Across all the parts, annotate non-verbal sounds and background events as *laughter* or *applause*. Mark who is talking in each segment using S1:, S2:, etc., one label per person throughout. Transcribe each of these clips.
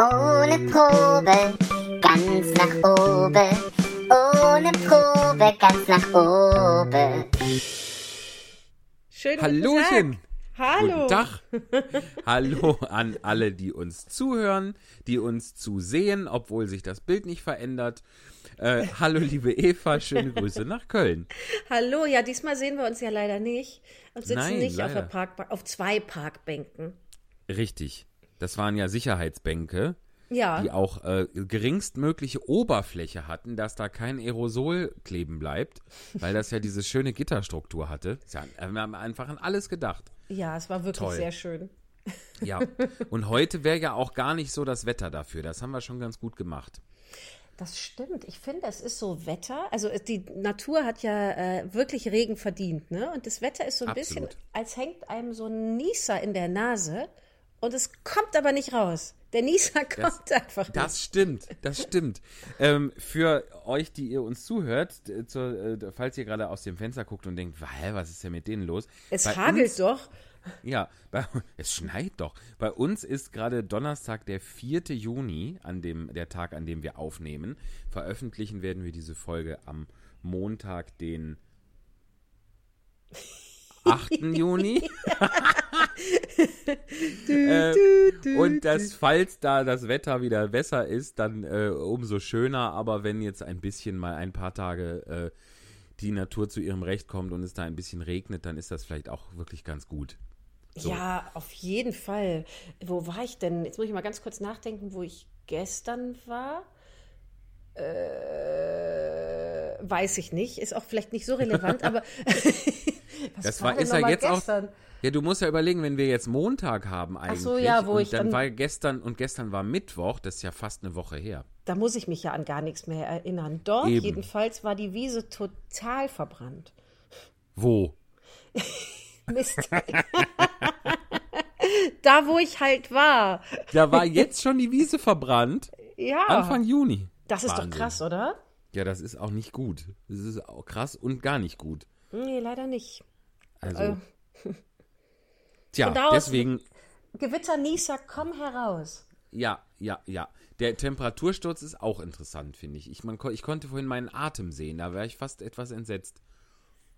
S1: Ohne Probe, ganz nach oben. Ohne Probe, ganz nach oben.
S2: Schönen
S3: Hallöchen.
S2: Guten Tag. Hallo.
S3: Guten Tag. Hallo an alle, die uns zuhören, die uns zusehen, obwohl sich das Bild nicht verändert. Äh, hallo, liebe Eva, schöne Grüße nach Köln. *laughs*
S2: Hallo, ja, diesmal sehen wir uns ja leider nicht und sitzen
S3: Nein,
S2: nicht auf,
S3: leider.
S2: der Parkbank, auf zwei Parkbänken.
S3: Richtig. Das waren ja Sicherheitsbänke,
S2: Ja,
S3: die auch äh, geringstmögliche Oberfläche hatten, dass da kein Aerosol kleben bleibt, weil das ja diese schöne Gitterstruktur hatte. Ja, wir haben einfach an alles gedacht.
S2: ja, es war wirklich
S3: Toll.
S2: sehr schön.
S3: Ja. Und heute wäre ja auch gar nicht so das Wetter dafür. Das haben wir schon ganz gut gemacht.
S2: Das stimmt. Ich finde, es ist so Wetter. Also es- die Natur hat ja äh, wirklich Regen verdient, ne? Und das Wetter ist so ein
S3: Absolut.
S2: bisschen, als hängt einem so ein Nieser in der Nase und es kommt aber nicht raus. Der Nieser kommt *laughs* einfach nicht.
S3: Das stimmt, das stimmt. ähm, für euch, die ihr uns zuhört, zur, äh, falls ihr gerade aus dem Fenster guckt und denkt, was ist denn mit denen los?
S2: es
S3: Bei
S2: hagelt
S3: uns,
S2: doch.
S3: Ja, *laughs* bei, es schneit doch. Bei uns ist gerade Donnerstag, der 4. Juni, an dem, der Tag, an dem wir aufnehmen. Veröffentlichen werden wir diese Folge am Montag, den 8. Juni. *laughs* äh, und das, falls da das Wetter wieder besser ist, dann äh, umso schöner. Aber wenn jetzt ein bisschen mal ein paar Tage äh, die Natur zu ihrem Recht kommt und es da ein bisschen regnet, dann ist das vielleicht auch wirklich ganz gut. So.
S2: Ja, auf jeden Fall. Wo war ich denn? Jetzt muss ich mal ganz kurz nachdenken, wo ich gestern war. Äh, weiß ich nicht. Ist auch vielleicht nicht so relevant, *laughs* aber *laughs* was
S3: Das
S2: war
S3: war, ist ja jetzt
S2: gestern?
S3: auch. Ja, du musst ja überlegen, wenn wir jetzt Montag haben eigentlich.
S2: so, ja, wo
S3: und
S2: ich
S3: dann
S2: dann-
S3: war gestern und gestern war Mittwoch, das ist ja fast eine Woche her.
S2: Da muss ich mich ja an gar nichts mehr erinnern. Dort
S3: Eben.
S2: jedenfalls war die Wiese total verbrannt.
S3: Wo? *laughs*
S2: Mist. da, wo ich halt war.
S3: Da war jetzt schon die Wiese verbrannt.
S2: Ja.
S3: Anfang Juni.
S2: Das ist
S3: Wahnsinn.
S2: doch krass, oder?
S3: Ja, das ist auch nicht gut. Das ist auch krass und gar nicht gut.
S2: Nee, leider nicht.
S3: Also.
S2: Äh. *laughs*
S3: Tja,
S2: aus-
S3: deswegen,
S2: Gewitter, Nieser, komm heraus.
S3: ja, ja, ja. Der Temperatursturz ist auch interessant, finde ich. Ich, man, ich konnte vorhin meinen Atem sehen, da wäre ich fast etwas entsetzt.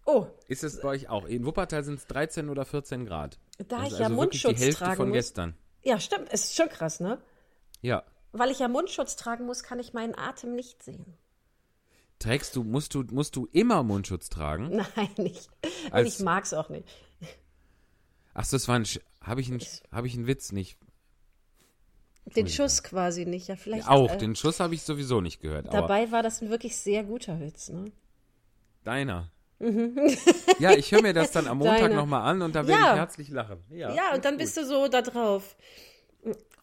S2: Oh,
S3: Ist es bei euch auch? In Wuppertal sind es 13 oder 14 Grad.
S2: Da ich ja
S3: also wirklich
S2: Mundschutz
S3: die Hälfte
S2: tragen
S3: von
S2: muss.
S3: gestern.
S2: ja, stimmt. Es ist schon krass, ne?
S3: Ja.
S2: Weil ich ja Mundschutz tragen muss, kann ich meinen Atem nicht sehen.
S3: Trägst du, musst du, musst du immer Mundschutz tragen? *laughs*
S2: Nein, nicht. Und
S3: Als-
S2: ich mag es auch nicht.
S3: Achso, das war ein, habe ich, einen- hab ich einen Witz nicht?
S2: Den Schuss quasi nicht. Ja, vielleicht.
S3: Auch,
S2: äh,
S3: den Schuss habe ich sowieso nicht gehört.
S2: Dabei war das ein wirklich sehr guter Witz, ne?
S3: deiner. ja, ich höre mir das dann am *laughs* Montag nochmal an und da werde
S2: Ja.
S3: ich herzlich lachen. Ja,
S2: Ja, und dann bist du so da drauf.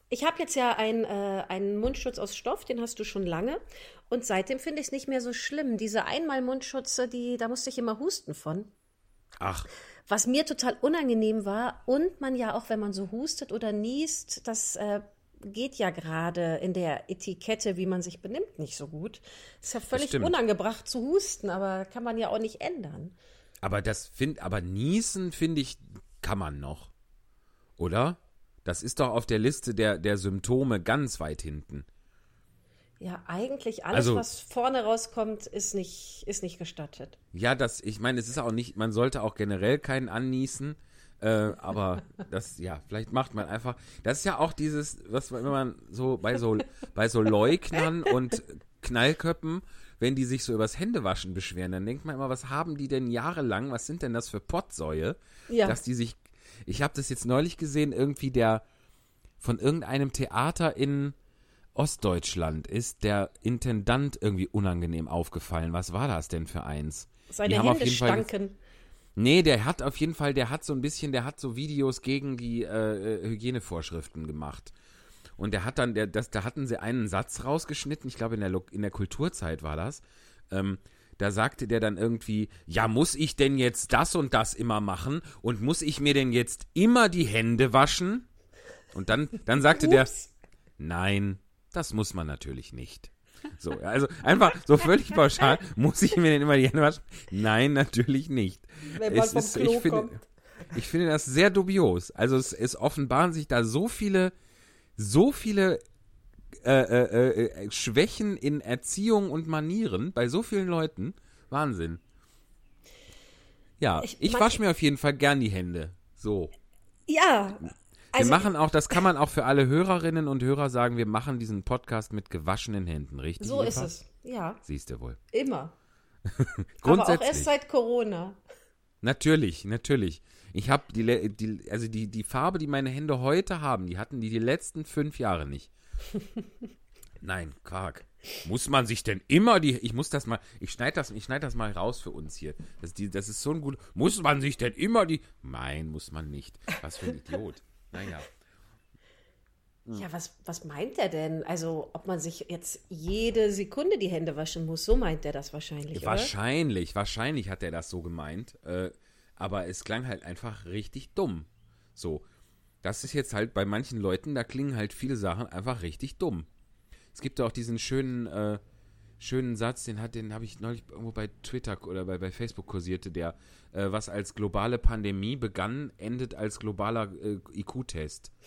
S2: Ich habe jetzt ja ein, äh, einen Mundschutz aus Stoff, den hast du schon lange. Und seitdem finde ich es nicht mehr so schlimm. Diese Einmal-Mundschutze, die, da musste ich immer husten von.
S3: Ach,
S2: Was mir total unangenehm war und man ja auch, wenn man so hustet oder niest, das äh, geht ja gerade in der Etikette, wie man sich benimmt, nicht so gut. Ist ja völlig unangebracht zu husten, aber kann man ja auch nicht ändern.
S3: aber das find, aber niesen finde ich, kann man noch. Oder? Das ist doch auf der Liste der, der Symptome ganz weit hinten.
S2: Ja, eigentlich alles,
S3: Also-
S2: was vorne rauskommt, ist nicht, ist nicht gestattet.
S3: Ja, das, ich meine, es ist auch nicht, man sollte auch generell keinen anniesen. Äh, aber *laughs* das, ja, vielleicht macht man einfach. Das ist ja auch dieses, was wenn man so bei so bei so Leugnern *laughs* und Knallköppen, wenn die sich so übers Händewaschen beschweren, dann denkt man immer, was haben die denn jahrelang, was sind denn das für Pottsäue,
S2: Ja.
S3: dass die sich. Ich habe das jetzt neulich gesehen, irgendwie der von irgendeinem Theater in Ostdeutschland ist der Intendant irgendwie unangenehm aufgefallen. Was war das denn für eins?
S2: Seine
S3: Die haben auf
S2: Hände
S3: jeden Fall-
S2: stanken.
S3: Nee, der hat auf jeden Fall, der hat so ein bisschen, der hat so Videos gegen die äh, äh, Hygienevorschriften gemacht. Und der hat dann, der, das, da hatten sie einen Satz rausgeschnitten, ich glaube in der, in der Kulturzeit war das. Ähm, da sagte der dann irgendwie, ja, muss ich denn jetzt das und das immer machen? Und muss ich mir denn jetzt immer die Hände waschen? Und dann, dann sagte der, nein, das muss man natürlich nicht. So, also einfach so völlig pauschal, muss ich mir denn immer die Hände waschen? Nein, natürlich nicht.
S2: Wenn man
S3: Es
S2: vom
S3: ist-
S2: Klo
S3: ich finde,
S2: kommt.
S3: ich finde das sehr dubios. Also es, es offenbaren sich da so viele, so viele äh, äh, äh, Schwächen in Erziehung und Manieren bei so vielen Leuten. Wahnsinn. Ja, ich,
S2: Ich-
S3: wasche mir auf jeden Fall gern die Hände. So.
S2: Ja. Also,
S3: wir machen auch, das *laughs* kann man auch für alle Hörerinnen und Hörer sagen, wir machen diesen Podcast mit gewaschenen Händen, richtig?
S2: so ist es. Ja,
S3: Siehst du wohl.
S2: immer. *laughs* Aber auch
S3: Grundsätzlich.
S2: erst seit Corona.
S3: Natürlich, natürlich. Ich habe die, die, also die, die Farbe, die meine Hände heute haben, die hatten die die letzten fünf Jahre nicht. Nein, Quark. Muss man sich denn immer die, ich muss das mal, ich schneide das, ich schneid das mal raus für uns hier. Das, die, das ist so ein gut, muss man sich denn immer die, nein, muss man nicht. Was für ein Idiot. Naja.
S2: Ja, was, was meint er denn? Also, ob man sich jetzt jede Sekunde die Hände waschen muss, so meint er das wahrscheinlich, oder?
S3: Wahrscheinlich, wahrscheinlich hat er das so gemeint. Äh, aber es klang halt einfach richtig dumm. So. Das ist jetzt halt bei manchen Leuten, da klingen halt viele Sachen einfach richtig dumm. Es gibt auch diesen schönen, äh, schönen Satz, den hat, den habe ich neulich irgendwo bei Twitter oder bei, bei Facebook kursierte, der, äh, was als globale Pandemie begann, endet als globaler äh, IQ-Test. *laughs*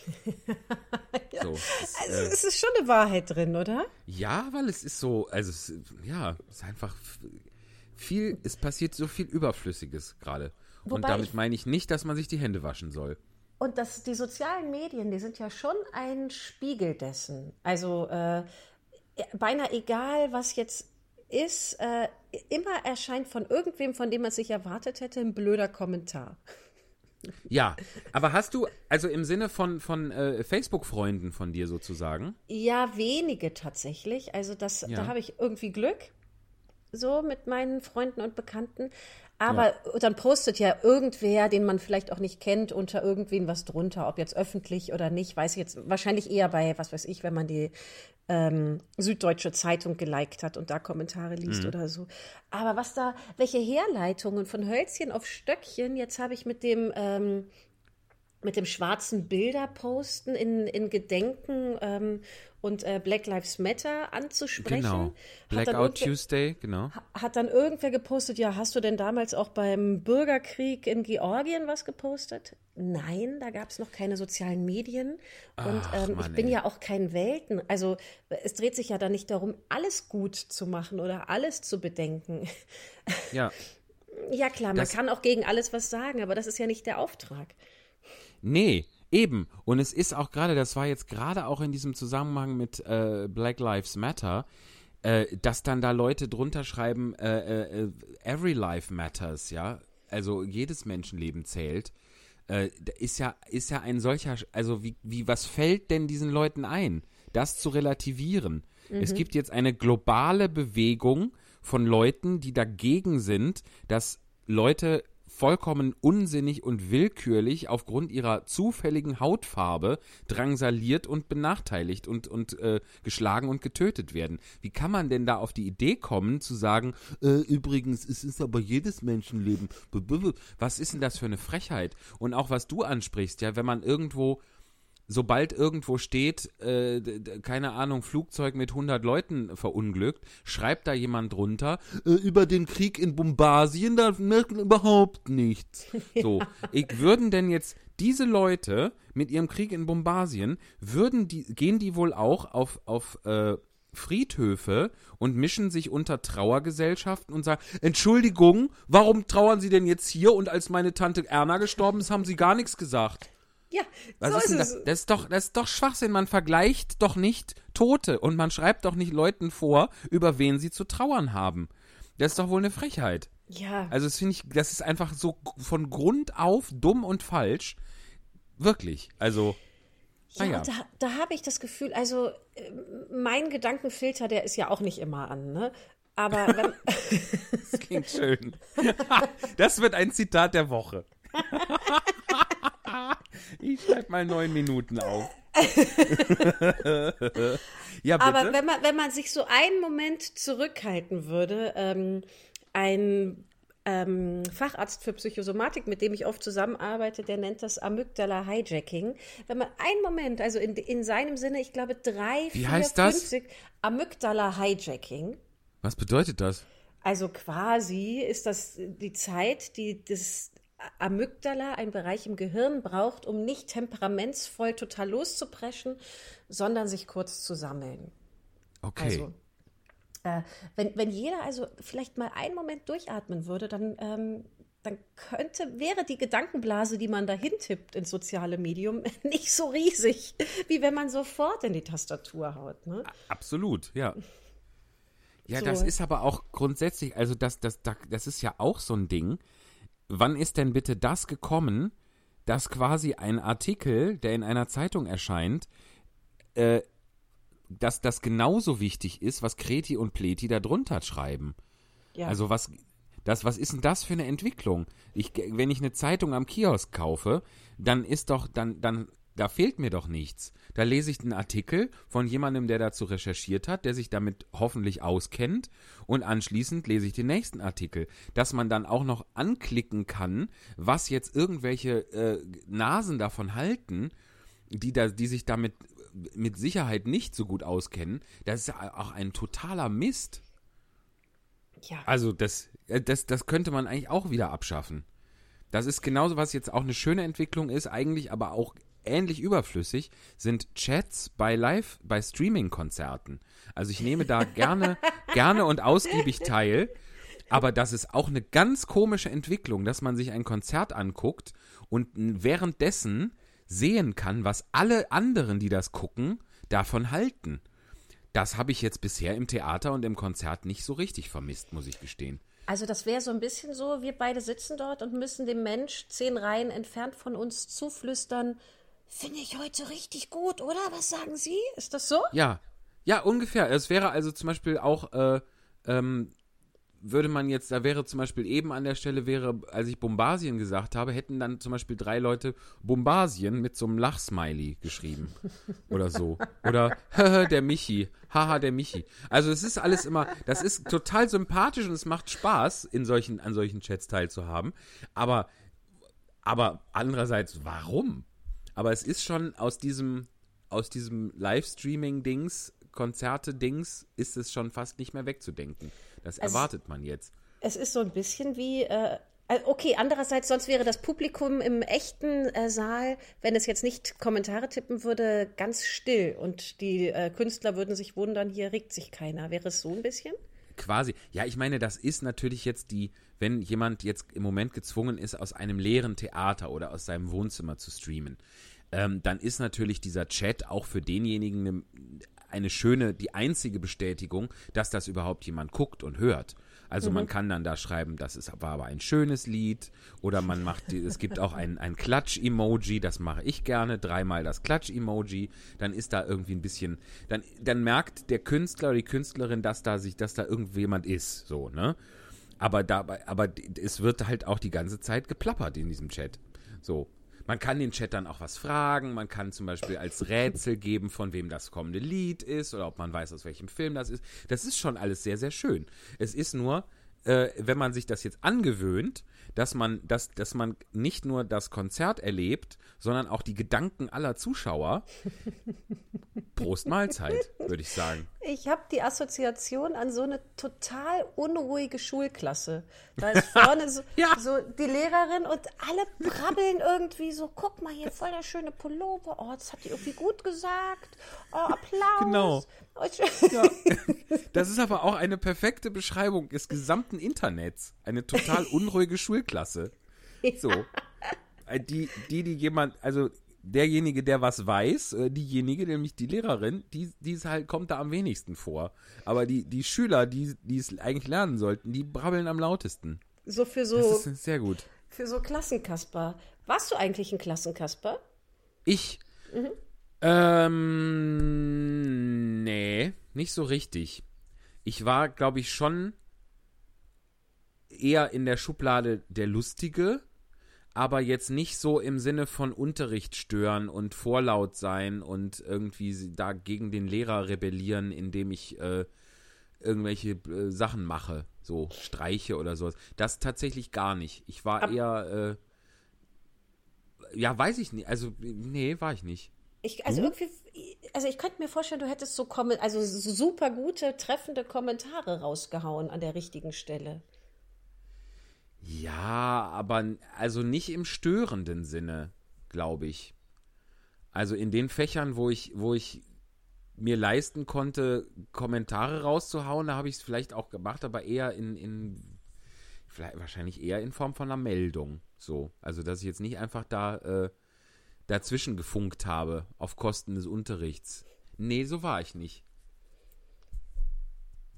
S3: So, das,
S2: Also,
S3: äh,
S2: es ist schon eine Wahrheit drin, oder?
S3: ja, weil es ist so, also es, ja, es ist einfach viel, es passiert so viel Überflüssiges gerade. Und damit meine ich nicht, dass man sich die Hände waschen soll.
S2: Und das, die sozialen Medien, die sind ja schon ein Spiegel dessen. Also äh, beinahe egal, was jetzt ist, äh, immer erscheint von irgendwem, von dem man sich erwartet hätte, ein blöder Kommentar.
S3: Ja, aber hast du, also im Sinne von, von äh, Facebook-Freunden von dir sozusagen,
S2: Ja, wenige tatsächlich. Also das,
S3: Ja.
S2: da habe ich irgendwie Glück, so mit meinen Freunden und Bekannten. Aber dann postet ja irgendwer, den man vielleicht auch nicht kennt, unter irgendwen was drunter, ob jetzt öffentlich oder nicht, weiß ich jetzt wahrscheinlich eher bei, was weiß ich, wenn man die ähm, Süddeutsche Zeitung geliked hat und da Kommentare liest oder so. Aber was da, welche Herleitungen von Hölzchen auf Stöckchen, jetzt habe ich mit dem ähm, mit dem schwarzen Bilder posten in, in Gedenken ähm, und äh, Black Lives Matter anzusprechen.
S3: genau, Blackout Tuesday, genau.
S2: hat dann irgendwer gepostet, ja, hast du denn damals auch beim Bürgerkrieg in Georgien was gepostet? Nein, da gab es noch keine sozialen Medien. Und
S3: Ach,
S2: ähm, ich
S3: Mann,
S2: bin
S3: ey.
S2: ja auch kein Welten. Also es dreht sich ja da nicht darum, alles gut zu machen oder alles zu bedenken. *laughs*
S3: Ja,
S2: Ja klar, man
S3: Das-
S2: kann auch gegen alles was sagen, aber das ist ja nicht der Auftrag.
S3: Nee, eben. Und es ist auch gerade, das war jetzt gerade auch in diesem Zusammenhang mit äh, Black Lives Matter, äh, dass dann da Leute drunter schreiben, äh, äh, äh, every life matters, ja. Also jedes Menschenleben zählt. Äh, ist ja, ist ja ein solcher, also wie, wie, was fällt denn diesen Leuten ein, das zu relativieren? Es gibt jetzt eine globale Bewegung von Leuten, die dagegen sind, dass Leute vollkommen unsinnig und willkürlich aufgrund ihrer zufälligen Hautfarbe drangsaliert und benachteiligt und, und äh, geschlagen und getötet werden. Wie kann man denn da auf die Idee kommen, zu sagen, äh, übrigens, es ist aber jedes Menschenleben. Was ist denn das für eine Frechheit? Und auch was du ansprichst, ja, wenn man irgendwo sobald irgendwo steht, äh, keine Ahnung, Flugzeug mit 100 Leuten verunglückt, schreibt da jemand drunter, äh, über den Krieg in Bombasien, da merkt man überhaupt nichts. *laughs* So, ich, würden denn jetzt diese Leute mit ihrem Krieg in Bombasien, würden die, gehen die wohl auch auf, auf äh, Friedhöfe und mischen sich unter Trauergesellschaften und sagen, Entschuldigung, warum trauern Sie denn jetzt hier und als meine Tante Erna gestorben ist, haben Sie gar nichts gesagt?
S2: Ja,
S3: Was
S2: so
S3: ist
S2: ist,
S3: denn
S2: es.
S3: das? Das ist, doch, das ist doch Schwachsinn. Man vergleicht doch nicht Tote und man schreibt doch nicht Leuten vor, über wen sie zu trauern haben. Das ist doch wohl eine Frechheit.
S2: Ja,
S3: Also das finde ich, das ist einfach so von Grund auf dumm und falsch. Wirklich. Also,
S2: ja, und da, da habe ich das Gefühl, also äh, mein Gedankenfilter, der ist ja auch nicht immer an, ne? Aber wenn, *laughs*
S3: das klingt schön. *laughs* das wird ein Zitat der Woche. *laughs* *laughs* ich schreibe mal neun Minuten auf. *laughs* ja, bitte.
S2: aber wenn man, wenn man sich so einen Moment zurückhalten würde, ähm, ein ähm, Facharzt für Psychosomatik, mit dem ich oft zusammenarbeite, der nennt das Amygdala-Hijacking. Wenn man einen Moment, also in, in seinem Sinne, ich glaube drei,
S3: Wie
S2: vier,
S3: heißt das?
S2: fünf Sek Amygdala-Hijacking.
S3: Was bedeutet das?
S2: Also quasi ist das die Zeit, die das Amygdala, ein Bereich im Gehirn, braucht, um nicht temperamentsvoll total loszupreschen, sondern sich kurz zu sammeln.
S3: Okay.
S2: Also, äh, wenn, wenn jeder also vielleicht mal einen Moment durchatmen würde, dann, ähm, dann könnte, wäre die Gedankenblase, die man dahin tippt ins soziale Medium, *laughs* nicht so riesig, wie wenn man sofort in die Tastatur haut. Ne?
S3: Absolut, ja. Ja,
S2: So.
S3: das ist aber auch grundsätzlich, also das, das, das, das ist ja auch so ein Ding. Wann ist denn bitte das gekommen, dass quasi ein Artikel, der in einer Zeitung erscheint, äh, dass das genauso wichtig ist, was Kreti und Pleti da drunter schreiben?
S2: Ja.
S3: Also was, das, was ist denn das für eine Entwicklung? Ich, wenn ich eine Zeitung am Kiosk kaufe, dann ist doch, dann, dann, da fehlt mir doch nichts. Da lese ich einen Artikel von jemandem, der dazu recherchiert hat, der sich damit hoffentlich auskennt und anschließend lese ich den nächsten Artikel. Dass man dann auch noch anklicken kann, was jetzt irgendwelche äh, Nasen davon halten, die, da, die sich damit mit Sicherheit nicht so gut auskennen, das ist ja auch ein totaler Mist.
S2: ja.
S3: Also das, äh, das, das könnte man eigentlich auch wieder abschaffen. Das ist genauso, was jetzt auch eine schöne Entwicklung ist, eigentlich aber auch ähnlich überflüssig, sind Chats bei Live, bei Streaming-Konzerten. Also ich nehme da gerne, *laughs* gerne und ausgiebig teil. Aber das ist auch eine ganz komische Entwicklung, dass man sich ein Konzert anguckt und währenddessen sehen kann, was alle anderen, die das gucken, davon halten. Das habe ich jetzt bisher im Theater und im Konzert nicht so richtig vermisst, muss ich gestehen.
S2: Also das wäre so ein bisschen so, wir beide sitzen dort und müssen dem Mensch zehn Reihen entfernt von uns zuflüstern, finde ich heute richtig gut, oder? Was sagen Sie? Ist das so?
S3: Ja, ja, ungefähr. Es wäre also zum Beispiel auch, äh, ähm, würde man jetzt, da wäre zum Beispiel eben an der Stelle wäre, als ich Bombasien gesagt habe, hätten dann zum Beispiel drei Leute Bombasien mit so einem Lachsmiley geschrieben. *laughs* Oder so. Oder der Michi. Haha, der Michi. Also es ist alles immer, das ist total sympathisch und es macht Spaß, in solchen, an solchen Chats teilzuhaben. Aber, aber andererseits, warum? Aber es ist schon aus diesem, aus diesem Livestreaming-Dings, Konzerte-Dings, ist es schon fast nicht mehr wegzudenken. Das
S2: Es-
S3: erwartet man jetzt.
S2: Es ist so ein bisschen wie, äh, äh, okay, andererseits, sonst wäre das Publikum im echten äh, Saal, wenn es jetzt nicht Kommentare tippen würde, ganz still und die äh, Künstler würden sich wundern, hier regt sich keiner. Wäre es so ein bisschen?
S3: Quasi. Ja, ich meine, das ist natürlich jetzt die, wenn jemand jetzt im Moment gezwungen ist, aus einem leeren Theater oder aus seinem Wohnzimmer zu streamen, ähm, dann ist natürlich dieser Chat auch für denjenigen eine, eine schöne, die einzige Bestätigung, dass das überhaupt jemand guckt und hört. Also man kann dann da schreiben, das ist, war aber ein schönes Lied oder man macht, die, es gibt auch ein, ein Klatsch-Emoji, das mache ich gerne, dreimal das Klatsch-Emoji, dann ist da irgendwie ein bisschen, dann, dann merkt der Künstler oder die Künstlerin, dass da sich, dass da irgendjemand ist, so, ne? Aber dabei, aber es wird halt auch die ganze Zeit geplappert in diesem Chat. So. Man kann den Chat dann auch was fragen, man kann zum Beispiel als Rätsel geben, von wem das kommende Lied ist oder ob man weiß, aus welchem Film das ist. Das ist schon alles sehr, sehr schön. Es ist nur, äh, wenn man sich das jetzt angewöhnt, dass man, dass, dass man nicht nur das Konzert erlebt, sondern auch die Gedanken aller Zuschauer. *laughs* Prost Mahlzeit, würde ich sagen.
S2: Ich habe die Assoziation an so eine total unruhige Schulklasse. Da ist vorne so, *laughs*
S3: Ja.
S2: so die Lehrerin und alle brabbeln irgendwie so, guck mal hier, voll der schöne Pullover. Oh, das hat die irgendwie gut gesagt. Oh, Applaus.
S3: Genau. Ja. *laughs* Das ist aber auch eine perfekte Beschreibung des gesamten Internets. Eine total *laughs* unruhige Schulklasse. So. Äh, Die, die, die jemand, also derjenige, der was weiß, äh, diejenige, nämlich die Lehrerin, die, die ist halt, kommt da am wenigsten vor. Aber die, die Schüler, die, die es eigentlich lernen sollten, die brabbeln am lautesten.
S2: So für
S3: Das
S2: so,
S3: ist sehr gut.
S2: für so Klassenkasper. Warst du eigentlich ein Klassenkasper?
S3: Ich. Ähm, nee, nicht so richtig. Ich war, glaube ich, schon eher in der Schublade der Lustige, aber jetzt nicht so im Sinne von Unterricht stören und vorlaut sein und irgendwie da gegen den Lehrer rebellieren, indem ich äh, irgendwelche äh, Sachen mache, so Streiche oder sowas. Das tatsächlich gar nicht. Ich war
S2: Ab-
S3: eher, äh, ja, weiß ich nicht. Also, nee, war ich nicht.
S2: Ich, also irgendwie, also ich könnte mir vorstellen, du hättest so kommen, also super gute, treffende Kommentare rausgehauen an der richtigen Stelle.
S3: Ja, aber also nicht im störenden Sinne, glaube ich. Also in den Fächern, wo ich, wo ich mir leisten konnte, Kommentare rauszuhauen, da habe ich es vielleicht auch gemacht, aber eher in, in wahrscheinlich eher in Form von einer Meldung. So. Also dass ich jetzt nicht einfach da äh, dazwischen gefunkt habe auf Kosten des Unterrichts. Nee, so war ich nicht.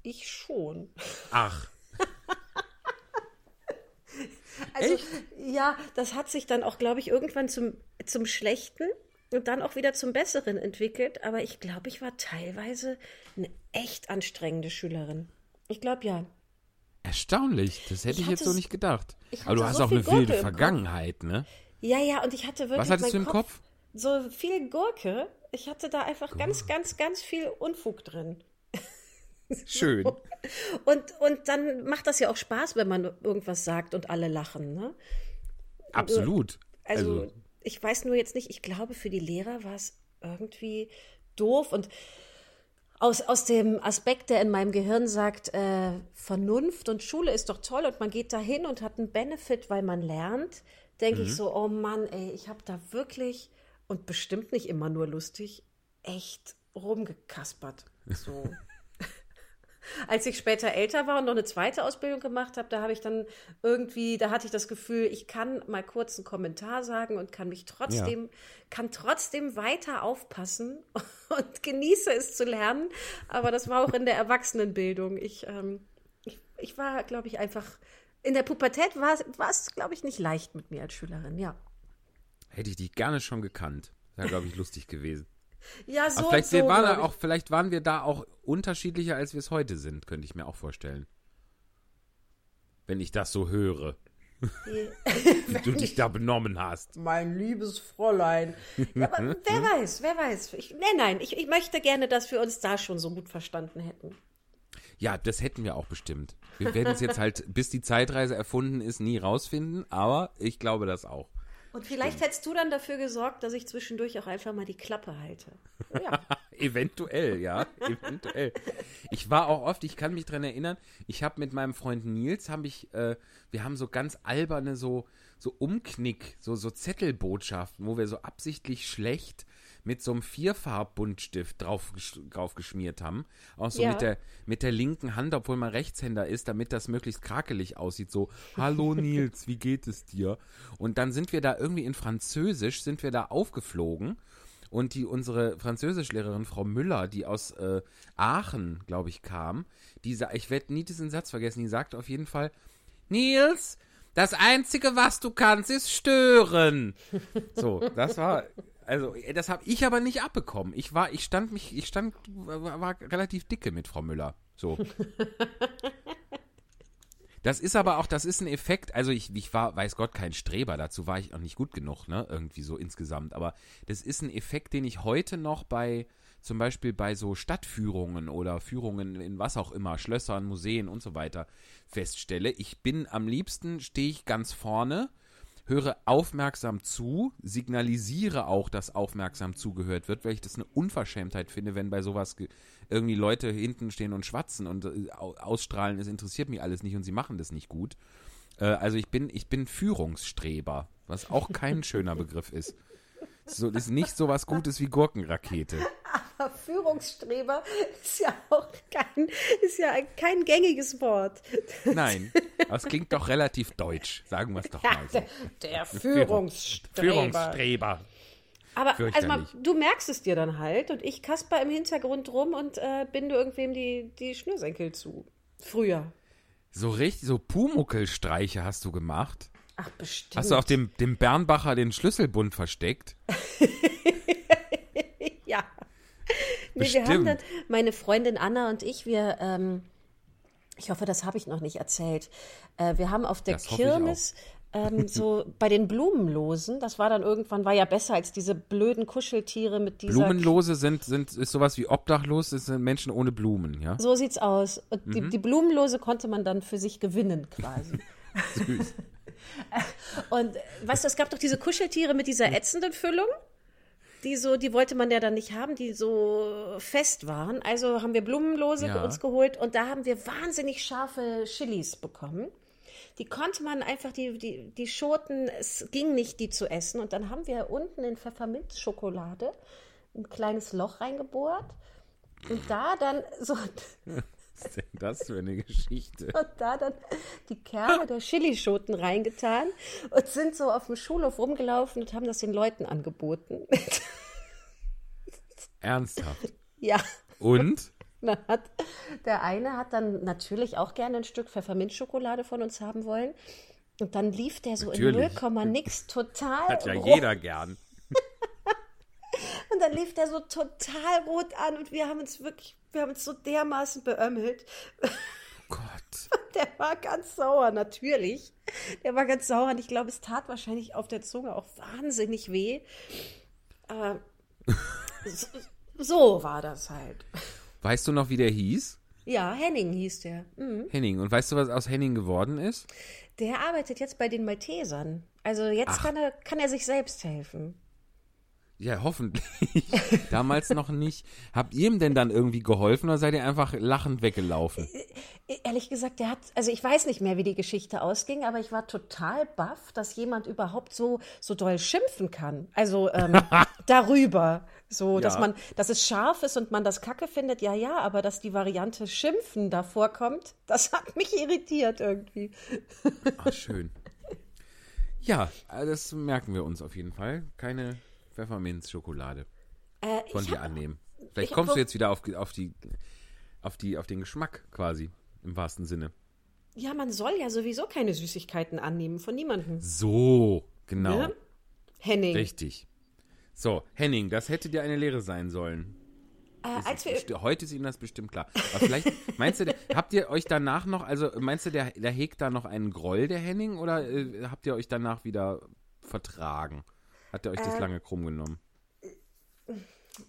S2: Ich schon.
S3: Ach, *laughs*
S2: Also, ja, das hat sich dann auch, glaube ich, irgendwann zum, zum Schlechten und dann auch wieder zum Besseren entwickelt. Aber ich glaube, ich war teilweise eine echt anstrengende Schülerin. Ich glaube ja.
S3: erstaunlich. Das hätte
S2: Ich
S3: ich, jetzt so nicht gedacht. Aber du hast
S2: so
S3: auch eine wilde. Vergangenheit, ne?
S2: Ja, ja, und ich hatte wirklich.
S3: Was hattest du im Kopf?
S2: So viel Gurke. Ich hatte da einfach ganz, ganz, ganz viel Unfug drin. *laughs*
S3: Schön.
S2: Und, und dann macht das ja auch Spaß, wenn man irgendwas sagt und alle lachen, ne?
S3: Absolut.
S2: Also,
S3: Also-
S2: ich weiß nur jetzt nicht, ich glaube, für die Lehrer war es irgendwie doof und aus, aus dem Aspekt, der in meinem Gehirn sagt, äh, Vernunft und Schule ist doch toll und man geht da hin und hat einen Benefit, weil man lernt, denke
S3: Mhm.
S2: ich so, oh Mann, ey, ich habe da wirklich und bestimmt nicht immer nur lustig, echt rumgekaspert. So. *laughs* Als ich später älter war und noch eine zweite Ausbildung gemacht habe, da habe ich dann irgendwie, da hatte ich das Gefühl, ich kann mal kurz einen Kommentar sagen und kann mich trotzdem, kann trotzdem weiter aufpassen *laughs* und genieße es zu lernen. Aber das war auch in der Erwachsenenbildung. Ich, ähm, ich, ich war, glaube ich, einfach, in der Pubertät war, es- glaube ich, nicht leicht mit mir als Schülerin, ja.
S3: Hätte ich dich gerne schon gekannt. Wäre, glaube ich, lustig gewesen.
S2: Ja, so
S3: Aber vielleicht,
S2: so,
S3: waren auch, vielleicht waren wir da auch unterschiedlicher, als wir es heute sind, könnte ich mir auch vorstellen. Wenn ich das so höre, wie *laughs* *laughs* du dich da benommen hast.
S2: Mein liebes Fräulein. Ja, aber *laughs* wer weiß, wer weiß. Ich, nein, nein, ich, ich möchte gerne, dass wir uns da schon so gut verstanden hätten.
S3: Ja, das hätten wir auch bestimmt. Wir werden es jetzt halt, bis die Zeitreise erfunden ist, nie rausfinden, aber ich glaube das auch.
S2: Und vielleicht hättest du dann dafür gesorgt, dass ich zwischendurch auch einfach mal die Klappe halte. Ja. *laughs*
S3: Eventuell, ja, eventuell. Ich war auch oft, ich kann mich dran erinnern, ich habe mit meinem Freund Nils, habe ich, äh, wir haben so ganz alberne, so, so Umknick, so, so Zettelbotschaften, wo wir so absichtlich schlecht mit so einem Vierfarb-Buntstift drauf, drauf geschmiert haben. Auch so
S2: Ja.
S3: mit, der, mit der linken Hand, obwohl man Rechtshänder ist, damit das möglichst krakelig aussieht. So, hallo *laughs* Nils, wie geht es dir? Und dann sind wir da irgendwie in Französisch, sind wir da aufgeflogen. Und die, unsere Französischlehrerin, Frau Müller, die aus äh, Aachen, glaube ich, kam, die ich werde nie diesen Satz vergessen, die sagte auf jeden Fall, Nils, das Einzige, was du kannst, ist stören. *laughs* So, das war, also, das habe ich aber nicht abbekommen. Ich war, ich stand mich, ich stand, war, war relativ dicke mit Frau Müller. So. *laughs* Das ist aber auch, das ist ein Effekt, also ich, ich war, weiß Gott, kein Streber, dazu war ich auch nicht gut genug, ne, irgendwie so insgesamt, aber das ist ein Effekt, den ich heute noch bei, zum Beispiel bei so Stadtführungen oder Führungen in was auch immer, Schlössern, Museen und so weiter feststelle. Ich bin am liebsten, stehe ich ganz vorne, höre aufmerksam zu, signalisiere auch, dass aufmerksam zugehört wird, weil ich das eine Unverschämtheit finde, wenn bei sowas ge- irgendwie Leute hinten stehen und schwatzen und äh, au- ausstrahlen, es interessiert mich alles nicht und sie machen das nicht gut. Äh, also ich bin, ich bin Führungsstreber, was auch kein *laughs* schöner Begriff ist. So, das ist nicht so was Gutes wie Gurkenrakete.
S2: Führungsstreber ist ja auch kein, ist ja ein- kein gängiges Wort.
S3: Nein, aber es klingt doch relativ deutsch, sagen wir es doch mal so.
S2: Der, der Führungsstreber.
S3: Führungsstreber.
S2: Aber also mal, du merkst es dir dann halt und ich kasper im Hintergrund rum und äh, binde irgendwem die, die Schnürsenkel zu. Früher.
S3: So richtig, so Pumuckelstreiche hast du gemacht.
S2: Ach, bestimmt.
S3: Hast du auch dem, dem Bernbacher den Schlüsselbund versteckt? *laughs*
S2: Ja. Nee, wir haben dann, meine Freundin Anna und ich, wir, ähm, ich hoffe, das habe ich noch nicht erzählt. Äh, wir haben auf der
S3: Das
S2: Kirmes ähm, *laughs* so bei den Blumenlosen, das war dann irgendwann, war ja besser als diese blöden Kuscheltiere mit dieser.
S3: Blumenlose sind, sind ist sowas wie obdachlos, das sind Menschen ohne Blumen, ja?
S2: So sieht's aus. Und
S3: Mhm.
S2: die, die Blumenlose konnte man dann für sich gewinnen, quasi. *laughs* *laughs*
S3: Süß.
S2: Und äh, weißt du, es gab doch diese Kuscheltiere mit dieser ätzenden Füllung. Die so, die wollte man ja dann nicht haben, die so fest waren. Also haben wir Blumenlose
S3: Ja.
S2: uns geholt und da haben wir wahnsinnig scharfe Chilis bekommen. die konnte man einfach, die, die, die Schoten, es ging nicht, die zu essen. Und dann haben wir unten in Pfefferminzschokolade ein kleines Loch reingebohrt und da dann so
S3: Was *laughs* ist denn das für eine Geschichte?
S2: und da dann die Kerne der Chilischoten reingetan und sind so auf dem Schulhof rumgelaufen und haben das den Leuten angeboten.
S3: Ernsthaft.
S2: ja.
S3: Und?
S2: Hat, der eine hat dann natürlich auch gerne ein Stück Pfefferminzschokolade von uns haben wollen. Und dann lief der so
S3: Natürlich.
S2: in 0, nix total
S3: Hat ja
S2: rot.
S3: jeder gern. *laughs*
S2: Und dann lief der so total rot an und wir haben uns wirklich, wir haben uns so dermaßen beömmelt.
S3: Gott. *laughs*
S2: Der war ganz sauer, natürlich. Der war ganz sauer und ich glaube, es tat wahrscheinlich auf der Zunge auch wahnsinnig weh. Äh, so, so war das halt.
S3: Weißt du noch, wie der hieß?
S2: Ja, Henning hieß der. Mhm.
S3: Henning. Und weißt du, was aus Henning geworden ist?
S2: Der arbeitet jetzt bei den Maltesern. Also jetzt kann er, kann er sich selbst helfen.
S3: Ja, hoffentlich. *laughs* Damals noch nicht. Habt ihr ihm denn dann irgendwie geholfen oder seid ihr einfach lachend weggelaufen?
S2: E- Ehrlich gesagt, der hat, also ich weiß nicht mehr, wie die Geschichte ausging, aber ich war total baff, dass jemand überhaupt so, so doll schimpfen kann. Also ähm, *laughs* darüber. So, dass
S3: Ja.
S2: man, dass es scharf ist und man das Kacke findet, ja, ja, aber dass die Variante Schimpfen davor kommt, das hat mich irritiert irgendwie.
S3: Ach, schön. Ja, das merken wir uns auf jeden Fall. Keine Pfefferminzschokolade
S2: Äh,
S3: von dir
S2: hab,
S3: annehmen.
S2: ich
S3: Vielleicht kommst du jetzt wieder auf, auf, die, auf, die, auf den Geschmack quasi, im wahrsten Sinne.
S2: ja, man soll ja sowieso keine Süßigkeiten annehmen von niemandem.
S3: So, genau.
S2: Ne? Henning.
S3: Richtig. So, Henning, das hätte dir eine Lehre sein sollen.
S2: Äh,
S3: Heute ist Ihnen das bestimmt klar. Aber vielleicht, *laughs* meinst du, der- habt ihr euch danach noch, also meinst du, der, der hegt da noch einen Groll, der Henning, oder äh, habt ihr euch danach wieder vertragen? Hat er euch
S2: Äh,
S3: das lange krumm genommen?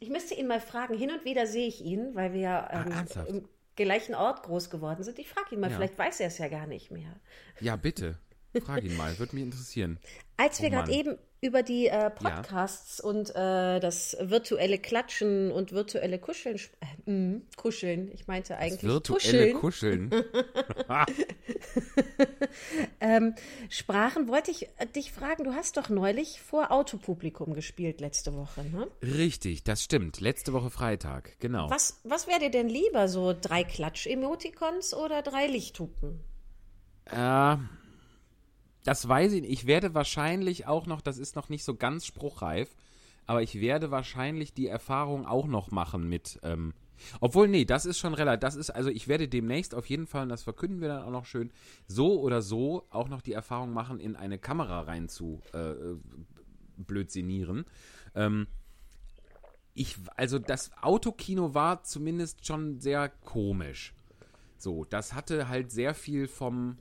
S2: Ich müsste ihn mal fragen. Hin und wieder sehe ich ihn, weil wir ja ähm,
S3: Ah,
S2: im gleichen Ort groß geworden sind. Ich frage ihn mal,
S3: Ja.
S2: vielleicht weiß er es ja gar nicht mehr.
S3: Ja, bitte. Frag ihn mal, würde mich interessieren. *laughs*
S2: Als wir
S3: Oh
S2: gerade eben über die äh, Podcasts und äh, das virtuelle Klatschen und virtuelle Kuscheln, äh, mh, Kuscheln, ich meinte eigentlich
S3: Virtuelle
S2: Kuscheln,
S3: Kuscheln. *laughs* *laughs*
S2: sprachen, wollte ich äh, dich fragen, du hast doch neulich vor Autopublikum gespielt letzte Woche, ne?
S3: Richtig, das stimmt. Letzte Woche Freitag, genau.
S2: Was, was wäre dir denn lieber, so drei Klatsch-Emoticons oder drei Lichthupen?
S3: Äh, das weiß ich nicht. Ich werde wahrscheinlich auch noch, das ist noch nicht so ganz spruchreif, aber ich werde wahrscheinlich die Erfahrung auch noch machen mit, ähm, obwohl, nee, das ist schon relativ, das ist, also ich werde demnächst auf jeden Fall, und das verkünden wir dann auch noch schön, so oder so auch noch die Erfahrung machen, in eine Kamera rein zu äh, blödsinieren. Ähm, ich, also das Autokino war zumindest schon sehr komisch. So, das hatte halt sehr viel vom,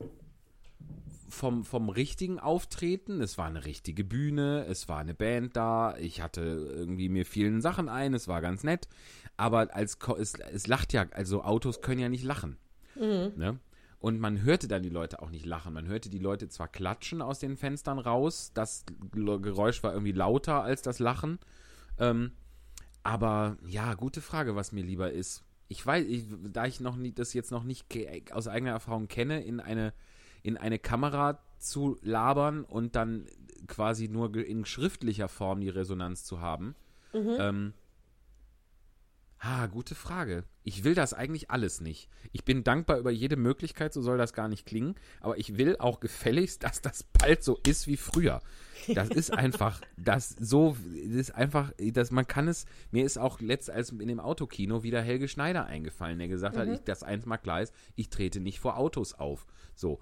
S3: vom, vom richtigen Auftreten. Es war eine richtige Bühne, es war eine Band da, ich hatte irgendwie mir vielen Sachen ein, es war ganz nett. Aber als es, es lacht ja, also Autos können ja nicht lachen. Ne? Und man hörte dann die Leute auch nicht lachen. Man hörte die Leute zwar klatschen aus den Fenstern raus, das Geräusch war irgendwie lauter als das Lachen. Ähm, aber ja, gute Frage, was mir lieber ist. Ich weiß, ich, da ich noch nie, das jetzt noch nicht aus eigener Erfahrung kenne, in eine, in eine Kamera zu labern und dann quasi nur in schriftlicher Form die Resonanz zu haben. Ähm, Ah, gute Frage. Ich will das eigentlich alles nicht. Ich bin dankbar über jede Möglichkeit, so soll das gar nicht klingen, aber ich will auch gefälligst, *laughs* dass das bald so ist wie früher. Das ist einfach, das so, das ist einfach, das, man kann es, mir ist auch letzt als in dem Autokino wieder Helge Schneider eingefallen, der gesagt hat, ich, das eins mal klar ist, ich trete nicht vor Autos auf. So.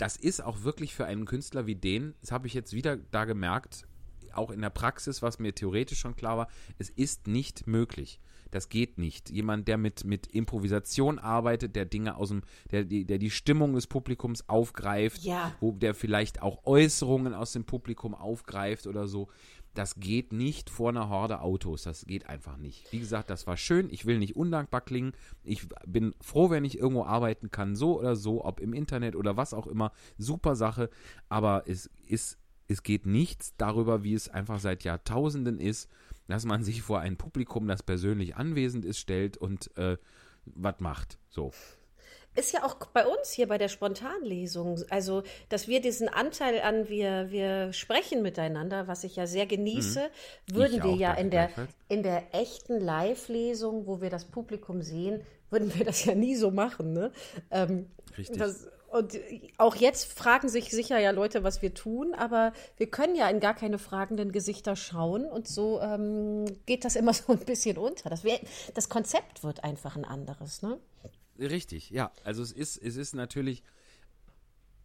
S3: Das ist auch wirklich für einen Künstler wie den, das habe ich jetzt wieder da gemerkt, auch in der Praxis, was mir theoretisch schon klar war, es ist nicht möglich. Das geht nicht. Jemand, der mit, mit Improvisation arbeitet, der Dinge aus dem, der, die- der die Stimmung des Publikums aufgreift,
S2: Ja.
S3: wo der vielleicht auch Äußerungen aus dem Publikum aufgreift oder so. Das geht nicht vor einer Horde Autos. Das geht einfach nicht. Wie gesagt, das war schön. Ich will nicht undankbar klingen. Ich bin froh, wenn ich irgendwo arbeiten kann, so oder so, ob im Internet oder was auch immer. Super Sache. Aber es ist, es geht nichts darüber, wie es einfach seit Jahrtausenden ist, dass man sich vor ein Publikum, das persönlich anwesend ist, stellt und äh, was macht. So.
S2: Ist ja auch bei uns hier bei der Spontanlesung, also dass wir diesen Anteil an wir, wir sprechen miteinander, was ich ja sehr genieße, würden
S3: Ich
S2: wir ja in der, in der echten Live-Lesung, wo wir das Publikum sehen, würden wir das ja nie so machen. Ne? Ähm,
S3: Richtig.
S2: Das, und auch jetzt fragen sich sicher ja Leute, was wir tun, aber wir können ja in gar keine fragenden Gesichter schauen und so ähm, geht das immer *laughs* so ein bisschen unter. Das, wär, das Konzept wird einfach ein anderes. Ne?
S3: Richtig, ja. Also es ist, es ist natürlich,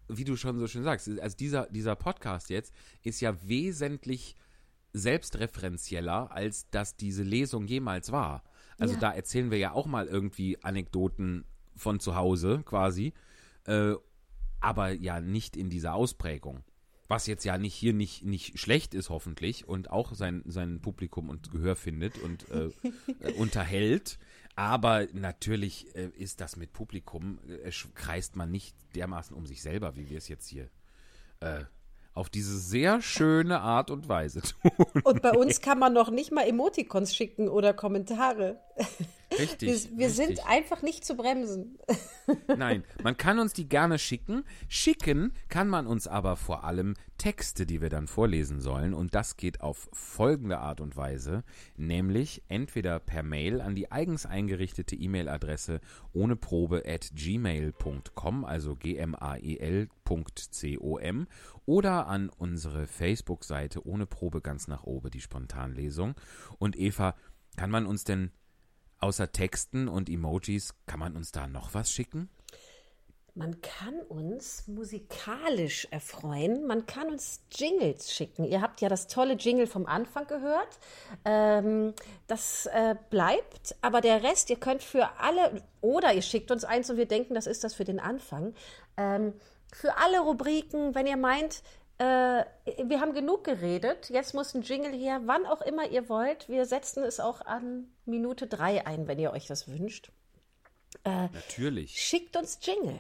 S3: wie du schon so schön sagst, also dieser, dieser Podcast jetzt ist ja wesentlich selbstreferenzieller, als dass diese Lesung jemals war. Also
S2: Ja.
S3: da erzählen wir ja auch mal irgendwie Anekdoten von zu Hause quasi, äh, aber ja nicht in dieser Ausprägung. Was jetzt ja nicht hier nicht, nicht schlecht ist, hoffentlich, und auch sein, sein Publikum und Gehör findet und äh, *laughs* unterhält. Aber natürlich äh, ist das mit Publikum, äh, kreist man nicht dermaßen um sich selber, wie wir es jetzt hier äh, auf diese sehr schöne Art und Weise tun.
S2: Und bei uns *laughs* kann man noch nicht mal Emoticons schicken oder Kommentare. *laughs*
S3: Richtig.
S2: Wir, wir
S3: richtig.
S2: sind einfach nicht zu bremsen. *laughs*
S3: Nein, man kann uns die gerne schicken. Schicken kann man uns aber vor allem Texte, die wir dann vorlesen sollen. Und das geht auf folgende Art und Weise, nämlich entweder per Mail an die eigens eingerichtete E-Mail-Adresse ohne Probe at gmail.com, also gmail.com, oder an unsere Facebook-Seite ohne Probe ganz nach oben, die Spontanlesung. Und Eva, kann man uns denn außer Texten und Emojis, kann man uns da noch was schicken?
S2: Man kann uns musikalisch erfreuen. Man kann uns Jingles schicken. Ihr habt ja das tolle Jingle vom Anfang gehört. Ähm, das äh, bleibt, aber der Rest, ihr könnt für alle, oder ihr schickt uns eins und wir denken, das ist das für den Anfang. Ähm, für alle Rubriken, wenn ihr meint, äh, wir haben genug geredet, jetzt muss ein Jingle her, wann auch immer ihr wollt. Wir setzen es auch an Minute drei ein, wenn ihr euch das wünscht.
S3: Natürlich.
S2: Schickt uns Jingle.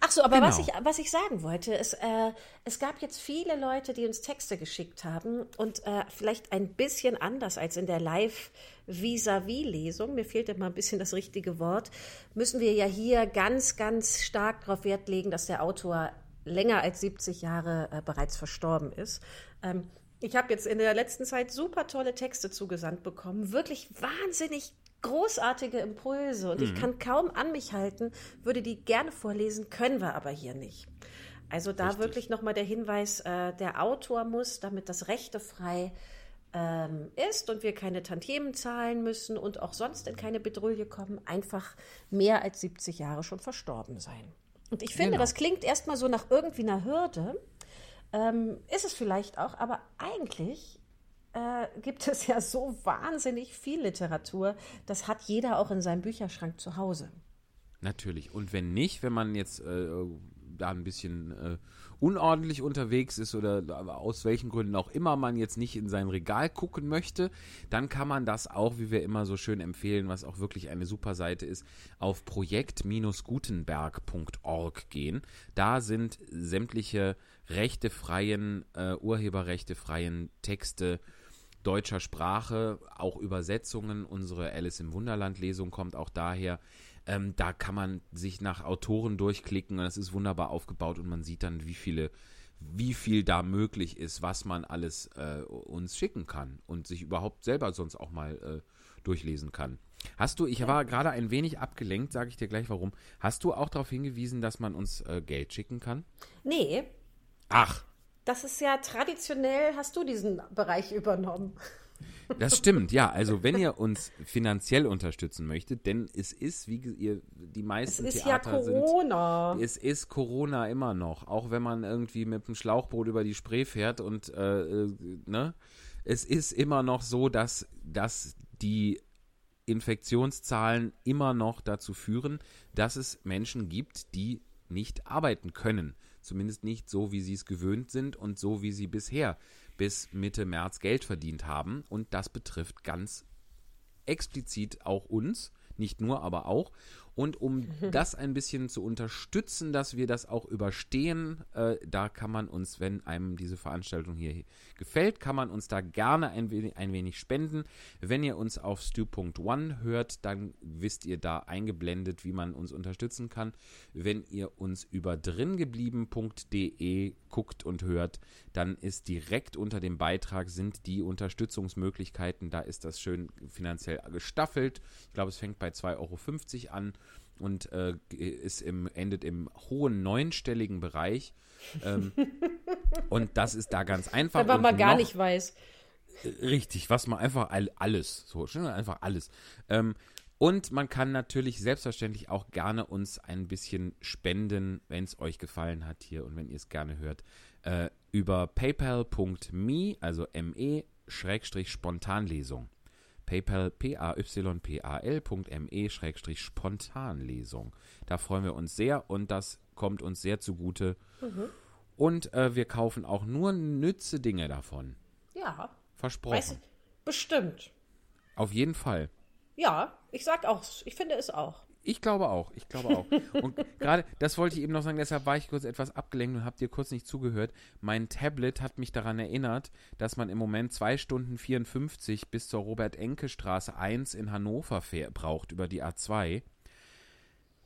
S2: Ach so, aber was, ich,
S3: Genau.
S2: was ich sagen wollte, ist, äh, es gab jetzt viele Leute, die uns Texte geschickt haben und äh, vielleicht ein bisschen anders als in der Live-Vis-à-vis-Lesung, mir fehlt immer ein bisschen das richtige Wort, müssen wir ja hier ganz, ganz stark darauf Wert legen, dass der Autor länger als 70 Jahre äh, bereits verstorben ist. Ähm, ich habe jetzt in der letzten Zeit super tolle Texte zugesandt bekommen, wirklich wahnsinnig großartige Impulse und ich kann kaum an mich halten, würde die gerne vorlesen, können wir aber hier nicht. Also da wirklich nochmal der Hinweis, äh, der Autor muss, damit das Rechte frei ähm, ist und wir keine Tantiemen zahlen müssen und auch sonst in keine Bedrulle kommen, einfach mehr als 70 Jahre schon verstorben sein. Und ich finde,
S3: Genau.
S2: das klingt erstmal so nach irgendwie einer Hürde, ähm, ist es vielleicht auch, aber eigentlich äh, gibt es ja so wahnsinnig viel Literatur. Das hat jeder auch in seinem Bücherschrank zu Hause.
S3: Natürlich. Und wenn nicht, wenn man jetzt äh, da ein bisschen äh, unordentlich unterwegs ist oder aus welchen Gründen auch immer man jetzt nicht in sein Regal gucken möchte, dann kann man das auch, wie wir immer so schön empfehlen, was auch wirklich eine super Seite ist, auf projekt-gutenberg.org gehen. Da sind sämtliche rechtefreien, äh, urheberrechtefreien Texte deutscher Sprache, auch Übersetzungen. Unsere Alice im Wunderland-Lesung kommt auch daher. Ähm, da kann man sich nach Autoren durchklicken und es ist wunderbar aufgebaut und man sieht dann, wie viele, wie viel da möglich ist, was man alles äh, uns schicken kann und sich überhaupt selber sonst auch mal äh, durchlesen kann. Hast du, ich war gerade ein wenig abgelenkt, sage ich dir gleich warum. Hast du auch darauf hingewiesen, dass man uns äh, Geld schicken kann?
S2: Nee,
S3: Ach,
S2: das ist ja traditionell, hast du diesen Bereich übernommen.
S3: Das stimmt, ja. Also wenn ihr uns finanziell unterstützen möchtet, denn es ist, wie ihr die
S2: Es
S3: meisten
S2: ist ja
S3: Theater
S2: Corona.
S3: sind, es ist Corona immer noch, auch wenn man irgendwie mit dem Schlauchboot über die Spree fährt und äh, äh, ne, es ist immer noch so, dass dass die Infektionszahlen immer noch dazu führen, dass es Menschen gibt, die nicht arbeiten können. Zumindest nicht so, wie sie es gewöhnt sind und so, wie sie bisher bis Mitte März Geld verdient haben. Und das betrifft ganz explizit auch uns, nicht nur, aber auch. Und um das ein bisschen zu unterstützen, dass wir das auch überstehen, äh, da kann man uns, wenn einem diese Veranstaltung hier gefällt, kann man uns da gerne ein wenig, ein wenig spenden. Wenn ihr uns auf stu.one hört, dann wisst ihr da eingeblendet, wie man uns unterstützen kann. Wenn ihr uns über dringeblieben.de guckt und hört, dann ist direkt unter dem Beitrag sind die Unterstützungsmöglichkeiten. Da ist das schön finanziell gestaffelt. Ich glaube, es fängt bei 2,50 Euro an und äh, ist im, endet im hohen neunstelligen Bereich. Ähm, *laughs* und das ist da ganz einfach.
S2: Wenn man
S3: Und
S2: mal gar
S3: noch-
S2: nicht weiß.
S3: Richtig, was man einfach all- alles, so schnell einfach alles. Ähm, und man kann natürlich selbstverständlich auch gerne uns ein bisschen spenden, wenn es euch gefallen hat hier und wenn ihr es gerne hört, äh, über paypal.me, also me, Schrägstrich Spontanlesung. PayPal, P-A-Y-P-A-L.me, Schrägstrich Spontanlesung. Da freuen wir uns sehr und das kommt uns sehr zugute. Und äh, wir kaufen auch nur nütze Dinge davon.
S2: Ja,
S3: Versprochen.
S2: weiß ich. Bestimmt.
S3: Auf jeden Fall.
S2: Ja, ich sag auch, ich finde es auch.
S3: Ich glaube auch, ich glaube auch. Und *laughs* gerade, das wollte ich eben noch sagen, deshalb war ich kurz etwas abgelenkt und habe dir kurz nicht zugehört. Mein Tablet hat mich daran erinnert, dass man im Moment 2 Stunden 54 bis zur Robert-Enke-Straße 1 in Hannover braucht über die A2.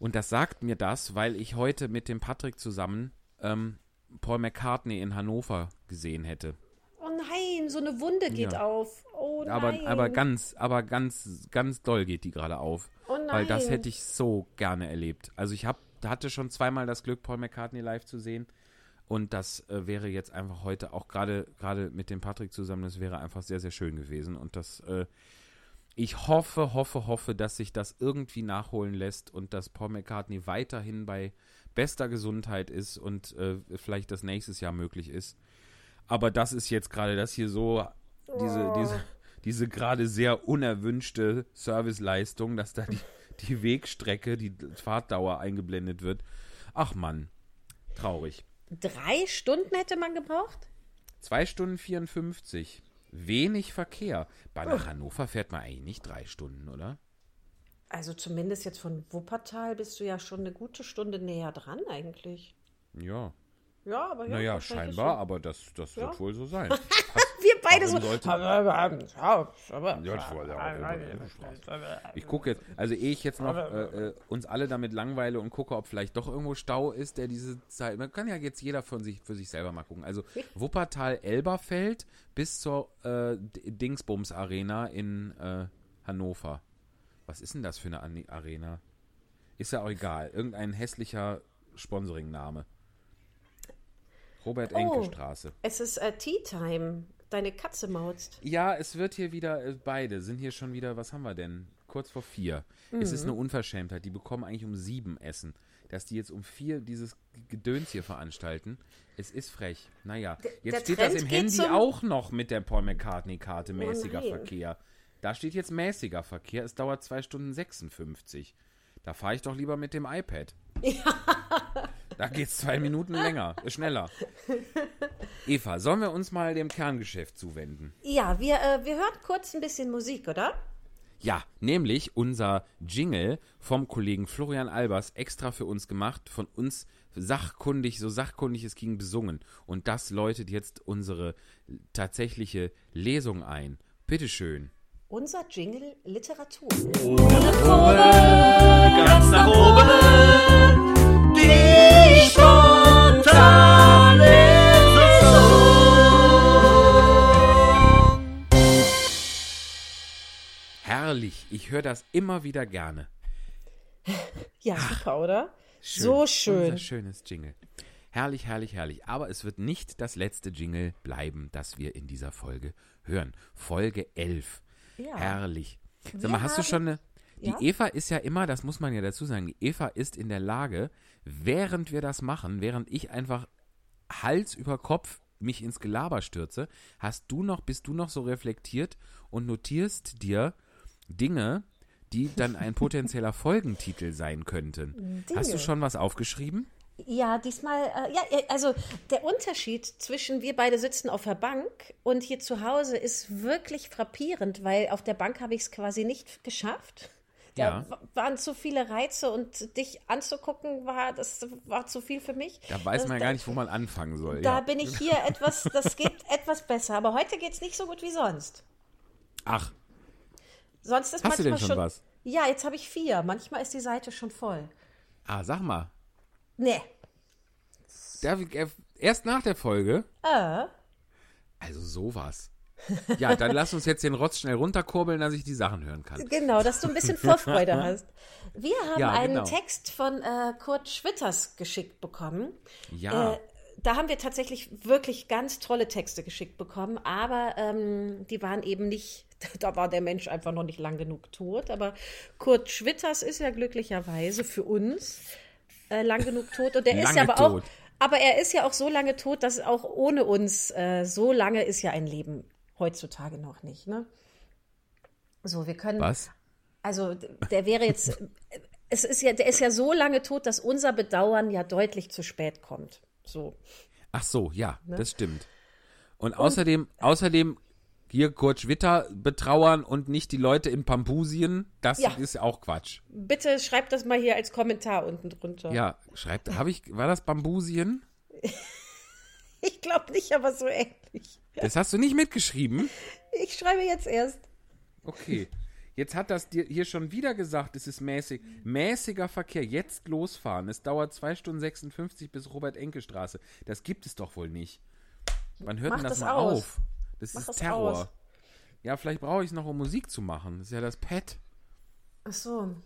S3: Und das sagt mir das, weil ich heute mit dem Patrick zusammen ähm, Paul McCartney in Hannover gesehen hätte.
S2: Oh nein, so eine Wunde geht
S3: Ja.
S2: auf. Oh nein.
S3: Aber, aber ganz, aber ganz, ganz doll geht die gerade auf.
S2: Oh nein.
S3: Weil das hätte ich so gerne erlebt. Also ich hab, hatte schon zweimal das Glück, Paul McCartney live zu sehen. Und das äh, wäre jetzt einfach heute auch gerade gerade mit dem Patrick zusammen, das wäre einfach sehr, sehr schön gewesen. Und das, äh, ich hoffe, hoffe, hoffe, dass sich das irgendwie nachholen lässt und dass Paul McCartney weiterhin bei bester Gesundheit ist und äh, vielleicht das nächstes Jahr möglich ist. Aber das ist jetzt gerade das hier so, diese, diese, diese gerade sehr unerwünschte Serviceleistung, dass da die, die Wegstrecke, die Fahrtdauer eingeblendet wird. Ach Mann, traurig.
S2: Drei Stunden hätte man gebraucht?
S3: Zwei Stunden 54. Wenig Verkehr. Bei nach Hannover fährt man eigentlich nicht drei Stunden, oder?
S2: Also zumindest jetzt von Wuppertal bist du ja schon eine gute Stunde näher dran eigentlich.
S3: Ja.
S2: Ja, aber ja.
S3: Naja, scheinbar, aber das, das
S2: Ja.
S3: wird wohl so sein. *laughs*
S2: Wir beide so.
S3: Ich gucke jetzt, also ehe ich jetzt noch äh, äh, uns alle damit langweile und gucke, ob vielleicht doch irgendwo Stau ist, der diese Zeit. Man kann ja jetzt jeder von sich für sich selber mal gucken. Also Wuppertal Elberfeld bis zur äh, Dingsbums Arena in äh, Hannover. Was ist denn das für eine Arena? Ist ja auch egal. Irgendein hässlicher Sponsoringname. Robert Enke
S2: Oh. Es ist äh, Tea Time. Deine Katze mauzt.
S3: Ja, es wird hier wieder, äh, beide sind hier schon wieder, was haben wir denn? Kurz vor vier. Es ist eine
S2: Mhm.
S3: Unverschämtheit. Die bekommen eigentlich um sieben Essen. Dass die jetzt um vier dieses Gedöns hier veranstalten, es ist frech. Naja, jetzt
S2: der
S3: steht das
S2: Trend
S3: im
S2: geht
S3: Handy
S2: zum- Oh
S3: auch noch mit der Paul McCartney-Karte, mäßiger
S2: nein.
S3: Verkehr. Da steht jetzt mäßiger Verkehr. Es dauert zwei Stunden 56. Da fahre ich doch lieber mit dem iPad. *laughs* *laughs* Da geht's zwei Minuten länger, schneller. Eva, sollen wir uns mal dem Kerngeschäft zuwenden?
S2: Ja, wir, äh, wir hören kurz ein bisschen Musik, oder?
S3: Ja, nämlich unser Jingle vom Kollegen Florian Albers extra für uns gemacht, von uns sachkundig, so sachkundig es ging, besungen. Und das läutet jetzt unsere tatsächliche Lesung ein. Bitteschön.
S2: Unser Jingle Literatur.
S4: ganz nach oben.
S3: Herrlich, ich höre das immer wieder gerne.
S2: Ja, super, oder?
S3: Schön.
S2: So schön.
S3: Unser schönes Jingle. Herrlich, herrlich, herrlich. Aber es wird nicht das letzte Jingle bleiben, das wir in dieser Folge hören. Folge 11.
S2: Ja.
S3: Herrlich. Sag
S2: Wir
S3: mal, hast du
S2: haben-
S3: schon eine. Die
S2: Ja?
S3: Eva ist ja immer, das muss man ja dazu sagen, die Eva ist in der Lage, während wir das machen, während ich einfach Hals über Kopf mich ins Gelaber stürze, hast du noch, bist du noch so reflektiert und notierst dir Dinge, die dann ein *laughs* potenzieller Folgentitel sein könnten. Hast du
S2: Dinge.
S3: schon was aufgeschrieben?
S2: Ja, diesmal, äh, ja, ja, also der Unterschied zwischen wir beide sitzen auf der Bank und hier zu Hause ist wirklich frappierend, weil auf der Bank habe ich es quasi nicht geschafft, Da
S3: Ja.
S2: wa- waren zu viele Reize und dich anzugucken war, das war zu viel für mich.
S3: Da weiß
S2: das,
S3: man ja gar nicht, wo man anfangen soll.
S2: Da
S3: ja.
S2: bin ich hier *laughs* etwas, das geht etwas besser. Aber heute geht es nicht so gut wie sonst.
S3: Ach,
S2: Sonst ist
S3: Hast du denn
S2: manchmal
S3: schon was?
S2: Ja, jetzt habe ich vier. Manchmal ist die Seite schon voll.
S3: ah, sag mal.
S2: Nee.
S3: Der, äh, erst nach der Folge?
S2: Äh,
S3: Also sowas. *laughs* Ja, dann lass uns jetzt den Rotz schnell runterkurbeln, dass ich die Sachen hören kann.
S2: genau, dass du ein bisschen Vorfreude *laughs* hast. Wir haben
S3: Ja,
S2: einen
S3: genau.
S2: Text von äh, Kurt Schwitters geschickt bekommen.
S3: Ja.
S2: Äh, da haben wir tatsächlich wirklich ganz tolle Texte geschickt bekommen, aber ähm, die waren eben nicht, *laughs* da war der Mensch einfach noch nicht lang genug tot. Aber Kurt Schwitters ist ja glücklicherweise für uns äh, lang genug tot und der ist ja
S3: Lange
S2: aber auch,
S3: tot.
S2: aber er ist ja auch so lange tot, dass auch ohne uns äh, so lange ist ja ein Leben heutzutage noch nicht. Ne? So, wir können.
S3: Was?
S2: Also der wäre jetzt, *laughs* es ist ja, der ist ja so lange tot, dass unser Bedauern ja deutlich zu spät kommt. So.
S3: Ach so, ja,
S2: Ne?
S3: das stimmt. Und außerdem, außerdem hier Kurt Schwitter betrauern und nicht die Leute in Pampusien, das
S2: Ja.
S3: ist auch Quatsch.
S2: Bitte schreibt das mal hier als Kommentar unten drunter.
S3: Ja, schreibt, habe ich, war das Bambusien? *laughs* *laughs*
S2: Ich glaube nicht, aber so ähnlich.
S3: Das hast du nicht mitgeschrieben?
S2: Ich schreibe jetzt erst.
S3: Okay. Jetzt hat das dir hier schon wieder gesagt, es ist mäßig. Mäßiger Verkehr, jetzt losfahren. Es dauert 2 Stunden 56 bis Robert-Enke-Straße. Das gibt es doch wohl nicht. Wann hört
S2: Mach
S3: denn das,
S2: das
S3: mal
S2: aus.
S3: auf? Das
S2: Mach
S3: ist
S2: das
S3: Terror.
S2: aus.
S3: Ja, vielleicht brauche ich es noch, um Musik zu machen. Das ist ja das Pad.
S2: Ach so.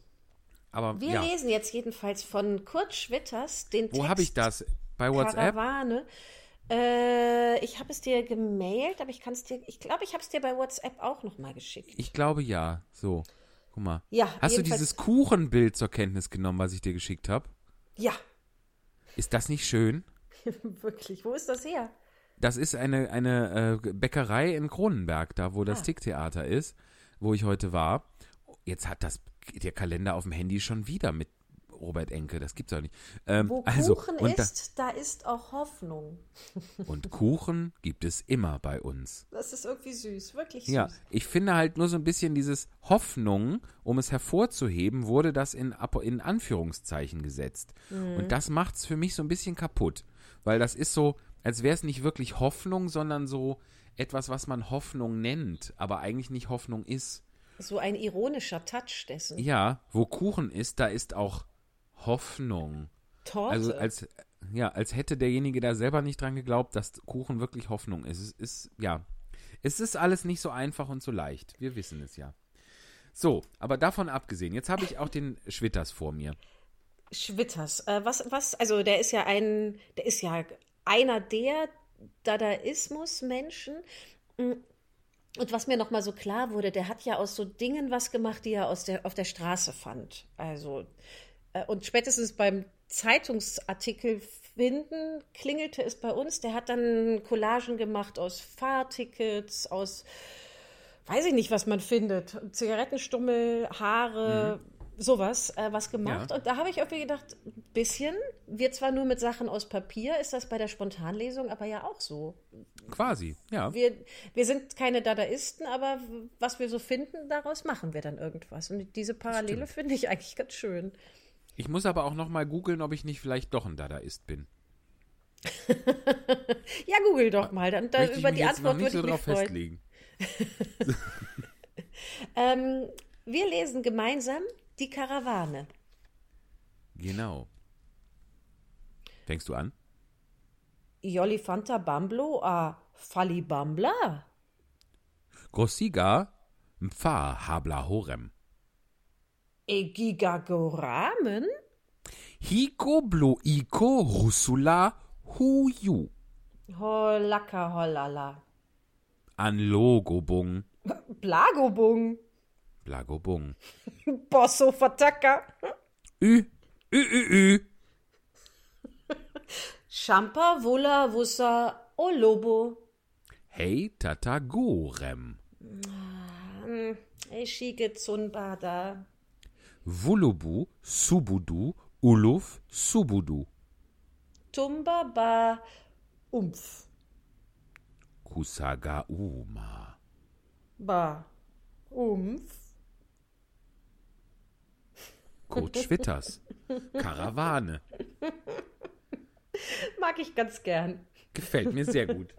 S3: Aber
S2: Wir
S3: ja,
S2: lesen jetzt jedenfalls von Kurt Schwitters den Text.
S3: wo habe ich das? Bei WhatsApp?
S2: Karawane. Äh, ich habe es dir gemailt, aber ich kann es dir, ich glaube, ich habe es dir bei WhatsApp auch noch mal geschickt.
S3: Ich glaube ja. So, guck mal.
S2: Ja,
S3: Hast du dieses Kuchenbild zur Kenntnis genommen, was ich dir geschickt habe?
S2: Ja,
S3: Ist das nicht schön? *laughs*
S2: wirklich. Wo ist das her?
S3: Das ist eine, eine äh, Bäckerei in Kronenberg, da wo das
S2: Ah.
S3: Ticktheater ist, wo ich heute war. Jetzt hat das der Kalender auf dem Handy schon wieder mit Robert Enke. Das gibt's doch nicht. Ähm,
S2: Wo
S3: also,
S2: Kuchen
S3: und, da,
S2: ist, da ist auch Hoffnung. *laughs*
S3: und Kuchen gibt es immer bei uns.
S2: Das ist irgendwie süß, wirklich süß.
S3: Ja, ich finde halt nur so ein bisschen dieses Hoffnung, um es hervorzuheben, wurde das in, in Anführungszeichen gesetzt.
S2: Mhm.
S3: Und das macht's für mich so ein bisschen kaputt. Weil das ist so, als wäre es nicht wirklich Hoffnung, sondern so etwas, was man Hoffnung nennt, aber eigentlich nicht Hoffnung ist.
S2: So ein ironischer Touch dessen.
S3: Ja, wo Kuchen ist, da ist auch Hoffnung.
S2: Torte.
S3: Also als, ja, als hätte derjenige da selber nicht dran geglaubt, dass Kuchen wirklich Hoffnung ist. Es ist, ja, es ist alles nicht so einfach und so leicht. Wir wissen es ja. So, aber davon abgesehen, jetzt habe ich auch den Schwitters vor mir.
S2: Schwitters. Äh, was, was, also der ist ja ein, der ist ja einer der Dadaismus-Menschen. Mm. Und was mir nochmal so klar wurde, der hat ja aus so Dingen was gemacht, die er aus der, auf der Straße fand. Also, und spätestens beim Zeitungsartikel finden, klingelte es bei uns. Der hat dann Collagen gemacht aus Fahrtickets, aus weiß ich nicht, was man findet. Zigarettenstummel, Haare, sowas, äh, was gemacht.
S3: Ja.
S2: Und da habe ich irgendwie gedacht, ein bisschen, wir zwar nur mit Sachen aus Papier, ist das bei der Spontanlesung aber ja auch so.
S3: Quasi, ja.
S2: Wir, wir sind keine Dadaisten, aber was wir so finden, daraus machen wir dann irgendwas. Und diese Parallele finde ich eigentlich ganz schön.
S3: Ich muss aber auch noch mal googeln, ob ich nicht vielleicht doch ein Dadaist bin. *laughs*
S2: Ja, google doch mal, dann, dann über die Antwort würde
S3: so
S2: ich mich
S3: drauf
S2: freuen.
S3: festlegen. *laughs*
S2: Ähm, wir lesen gemeinsam die Karawane.
S3: Genau. Fängst du an?
S2: Jolifanta Bamblo a Falibambla.
S3: Grossiga Mpfa Habla Horem.
S2: Egigagoramen?
S3: Hiko Blo Iko Rusula Huyu.
S2: Holaka holala.
S3: An Logobung.
S2: Blagobung.
S3: Blagobung. *laughs*
S2: Bosso Fataka.
S3: Ü, ü, ü, ü.
S2: Champa Wula Wussa Olobo.
S3: Hey Tatagorem.
S2: Eschige Zunbada.
S3: Wulubu Subudu Uluf Subudu.
S2: Tumbaba Umpf.
S3: Kusaga Uma.
S2: Ba. Umpf.
S3: Kurt Schwitters. Karawane.
S2: Mag ich ganz gern.
S3: Gefällt mir sehr gut.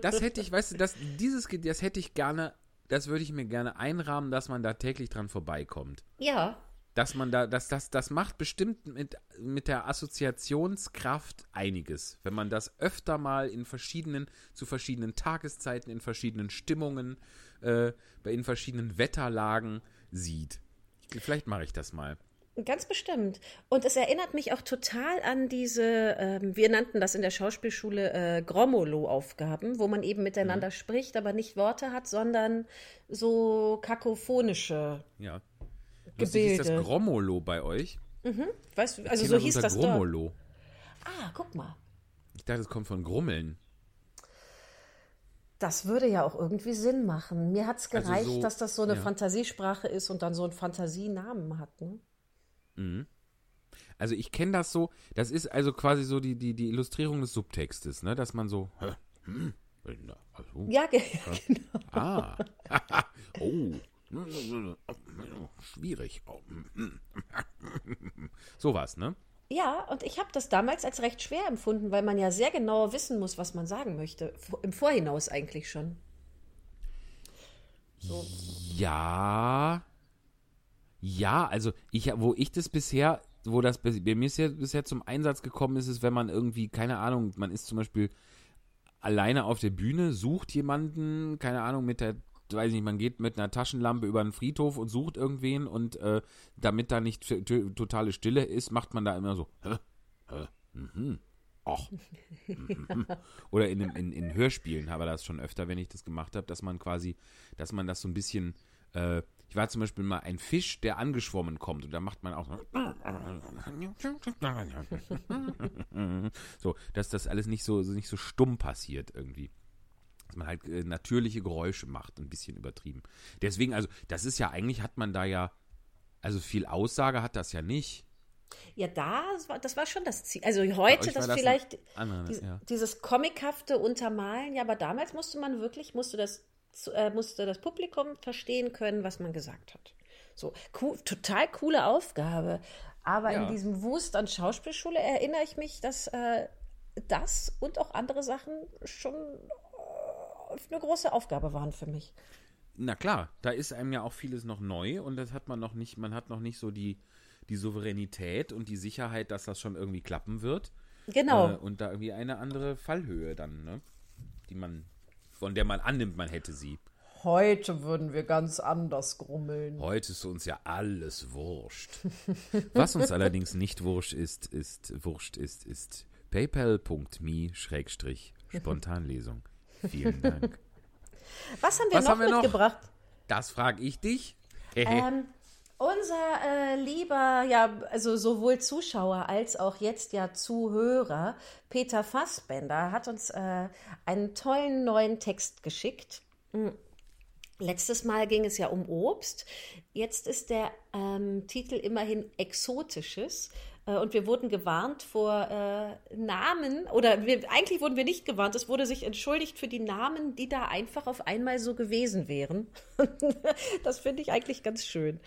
S3: Das hätte ich, weißt du, das, dieses, das hätte ich gerne, das würde ich mir gerne einrahmen, dass man da täglich dran vorbeikommt.
S2: Ja,
S3: Dass man da, dass das, das macht bestimmt mit, mit der Assoziationskraft einiges. Wenn man das öfter mal in verschiedenen, zu verschiedenen Tageszeiten, in verschiedenen Stimmungen, äh, bei in verschiedenen Wetterlagen sieht. Ich, vielleicht mache ich das mal.
S2: Ganz bestimmt. Und es erinnert mich auch total an diese, ähm, wir nannten das in der Schauspielschule äh, Grommolo-Aufgaben, wo man eben miteinander spricht, aber nicht Worte hat, sondern so kakophonische.
S3: Ja. Lustig ist das
S2: Gebilde.
S3: Grommolo bei euch?
S2: Weißt du, also so hieß das dort.
S3: Grommolo.
S2: Ah, guck mal.
S3: Ich dachte, es kommt von Grummeln.
S2: Das würde ja auch irgendwie Sinn machen. Mir hat es
S3: Also
S2: gereicht,
S3: so-
S2: dass das so eine
S3: ja.
S2: Fantasiesprache ist und dann so einen Fantasienamen hat. Ne?
S3: Also ich kenne das so, das ist also quasi so die, die, die Illustrierung des Subtextes, ne? Dass man so, hä, hm, na, also,
S2: Ja, ge- *laughs* genau.
S3: ah, oh, schwierig. Sowas, ne?
S2: Ja, und ich habe das damals als recht schwer empfunden, weil man ja sehr genau wissen muss, was man sagen möchte. Im Vorhinaus eigentlich schon.
S3: Ja, ja, also ich, wo ich das bisher, wo das bei mir bisher, zum Einsatz gekommen ist, ist, wenn man irgendwie, keine Ahnung, man ist zum Beispiel alleine auf der Bühne, sucht jemanden, keine Ahnung, mit der, weiß nicht, man geht mit einer Taschenlampe über einen Friedhof und sucht irgendwen und äh, damit da nicht totale Stille ist, macht man da immer so, hä, hä, mhm, ach. mhm. Oder in, in, in Hörspielen habe ich das schon öfter, wenn ich das gemacht habe, dass man quasi, dass man das so ein bisschen, äh, ich war zum Beispiel mal ein Fisch, der angeschwommen kommt und da macht man auch so, so, dass das alles nicht so, nicht so stumm passiert irgendwie. Dass man halt äh, natürliche Geräusche macht, ein bisschen übertrieben. Deswegen, also, das ist ja eigentlich, hat man da ja, also viel Aussage hat das ja nicht.
S2: Ja, da, das war, schon das Ziel. Also heute das,
S3: das
S2: vielleicht,
S3: anderer,
S2: dies,
S3: ja.
S2: dieses comichafte Untermalen, ja, aber damals musste man wirklich, musste das, äh, musste das Publikum verstehen können, was man gesagt hat. So, cool, total coole Aufgabe. Aber
S3: Ja.
S2: in diesem Wust an Schauspielschule erinnere ich mich, dass äh, das und auch andere Sachen schon äh, eine große Aufgabe waren für mich.
S3: Na klar, da ist einem ja auch vieles noch neu und das hat man noch nicht, man hat noch nicht so die, die Souveränität und die Sicherheit, dass das schon irgendwie klappen wird.
S2: Genau.
S3: Äh, und da irgendwie eine andere Fallhöhe dann, ne? Die man, von der man annimmt, man hätte sie.
S2: Heute würden wir ganz anders grummeln.
S3: Heute ist uns ja alles wurscht. *laughs* Was uns allerdings nicht wurscht ist, ist, wurscht ist, ist paypal.me schrägstrich Spontanlesung. Vielen Dank. *laughs*
S2: Was haben wir
S3: Was
S2: noch
S3: haben wir noch?
S2: mitgebracht?
S3: Das frage ich dich. *laughs*
S2: Ähm, unser äh, lieber, ja, also sowohl Zuschauer als auch jetzt ja Zuhörer, Peter Fassbender, hat uns äh, einen tollen neuen Text geschickt. Hm. Letztes Mal ging es ja um Obst. Jetzt ist der ähm, Titel immerhin Exotisches. Äh, und wir wurden gewarnt vor äh, Namen, oder wir, eigentlich wurden wir nicht gewarnt, es wurde sich entschuldigt für die Namen, die da einfach auf einmal so gewesen wären. *laughs* das finde ich eigentlich ganz schön.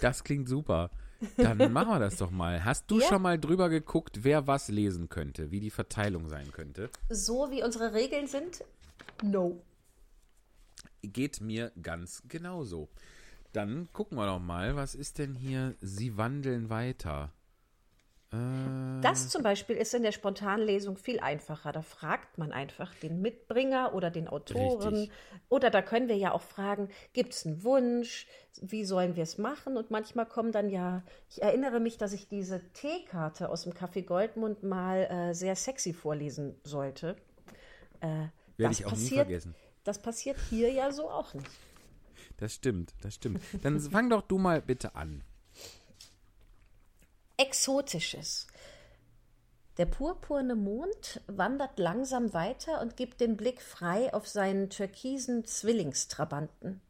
S3: Das klingt super. Dann *laughs* machen wir das doch mal. Hast du
S2: Ja.
S3: schon mal drüber geguckt, wer was lesen könnte, wie die Verteilung sein könnte?
S2: So wie unsere Regeln sind? No.
S3: Geht mir ganz genauso. Dann gucken wir doch mal, was ist denn hier? Sie wandeln weiter. Äh,
S2: Das zum Beispiel ist in der Spontanlesung viel einfacher. Da fragt man einfach den Mitbringer oder den Autoren.
S3: Richtig.
S2: Oder da können wir ja auch fragen, gibt es einen Wunsch? Wie sollen wir es machen? Und manchmal kommen dann ja, ich erinnere mich, dass ich diese Teekarte aus dem Café Goldmund mal äh, sehr sexy vorlesen sollte. Äh,
S3: Werde ich auch nie
S2: passiert-
S3: vergessen.
S2: Das passiert hier ja so auch nicht.
S3: Das stimmt, das stimmt. Dann fang doch du mal bitte an.
S2: Exotisches. Der purpurne Mond wandert langsam weiter und gibt den Blick frei auf seinen türkisen Zwillingstrabanten.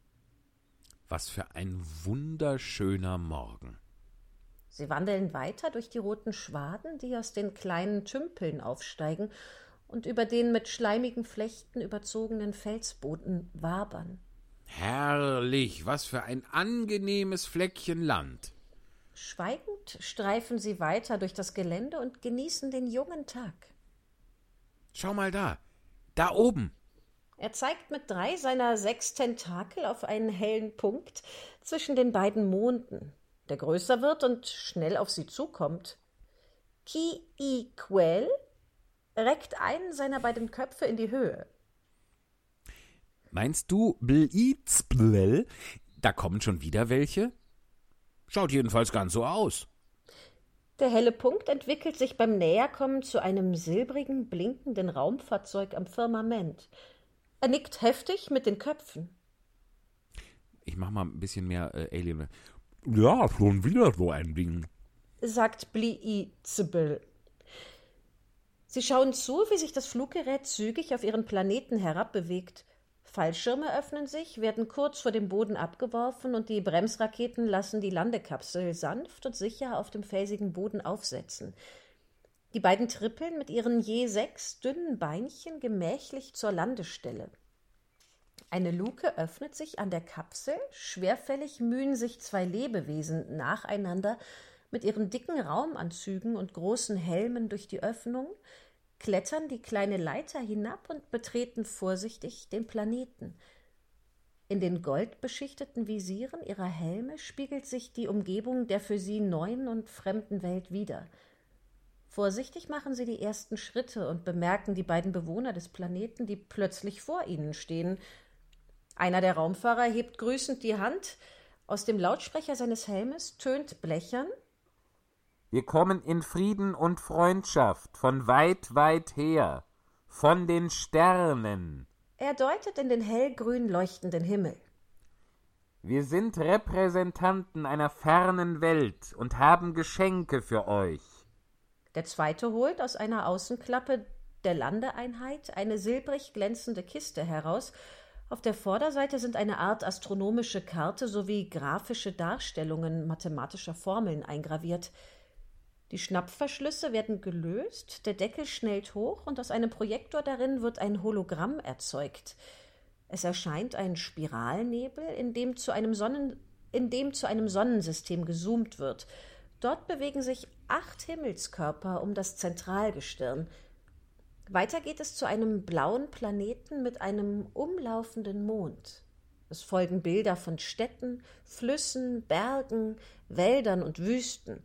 S3: Was für ein wunderschöner Morgen.
S2: Sie wandeln weiter durch die roten Schwaden, die aus den kleinen Tümpeln aufsteigen und über den mit schleimigen Flechten überzogenen Felsboden wabern.
S3: Herrlich, was für ein angenehmes Fleckchen Land.
S2: Schweigend Mond streifen sie weiter durch das Gelände und genießen den jungen Tag.
S3: Schau mal da. Da oben.
S2: Er zeigt mit drei seiner sechs Tentakel auf einen hellen Punkt zwischen den beiden Monden, der größer wird und schnell auf sie zukommt. Ki-I-Quell reckt einen seiner beiden Köpfe in die Höhe.
S3: Meinst du, Blitzblell? Da kommen schon wieder welche? Schaut jedenfalls ganz so aus.
S2: Der helle Punkt entwickelt sich beim Näherkommen zu einem silbrigen, blinkenden Raumfahrzeug am Firmament. Er nickt heftig mit den Köpfen.
S3: Ich mach mal ein bisschen mehr äh, Alien. Ja, schon wieder so ein Ding.
S2: sagt Bliizbel. Sie schauen zu, wie sich das Fluggerät zügig auf ihren Planeten herabbewegt. Fallschirme öffnen sich, werden kurz vor dem Boden abgeworfen und die Bremsraketen lassen die Landekapsel sanft und sicher auf dem felsigen Boden aufsetzen. Die beiden trippeln mit ihren je sechs dünnen Beinchen gemächlich zur Landestelle. Eine Luke öffnet sich an der Kapsel, schwerfällig mühen sich zwei Lebewesen nacheinander mit ihren dicken Raumanzügen und großen Helmen durch die Öffnung, klettern die kleine Leiter hinab und betreten vorsichtig den Planeten. In den goldbeschichteten Visieren ihrer Helme spiegelt sich die Umgebung der für sie neuen und fremden Welt wider. Vorsichtig machen sie die ersten Schritte und bemerken die beiden Bewohner des Planeten, die plötzlich vor ihnen stehen. Einer der Raumfahrer hebt grüßend die Hand, aus dem Lautsprecher seines Helmes tönt blechern
S3: Wir kommen in Frieden und Freundschaft von weit, weit her, von den Sternen.
S2: Er deutet in den hellgrün leuchtenden Himmel.
S3: Wir sind Repräsentanten einer fernen Welt und haben Geschenke für euch.
S2: Der zweite holt aus einer Außenklappe der Landeeinheit eine silbrig glänzende Kiste heraus. Auf der Vorderseite sind eine Art astronomische Karte sowie grafische Darstellungen mathematischer Formeln eingraviert. Die Schnappverschlüsse werden gelöst, der Deckel schnellt hoch und aus einem Projektor darin wird ein Hologramm erzeugt. Es erscheint ein Spiralnebel, in dem zu einem, Sonnen in dem zu einem Sonnensystem gezoomt wird. Dort bewegen sich acht Himmelskörper um das Zentralgestirn. Weiter geht es zu einem blauen Planeten mit einem umlaufenden Mond. Es folgen Bilder von Städten, Flüssen, Bergen, Wäldern und Wüsten.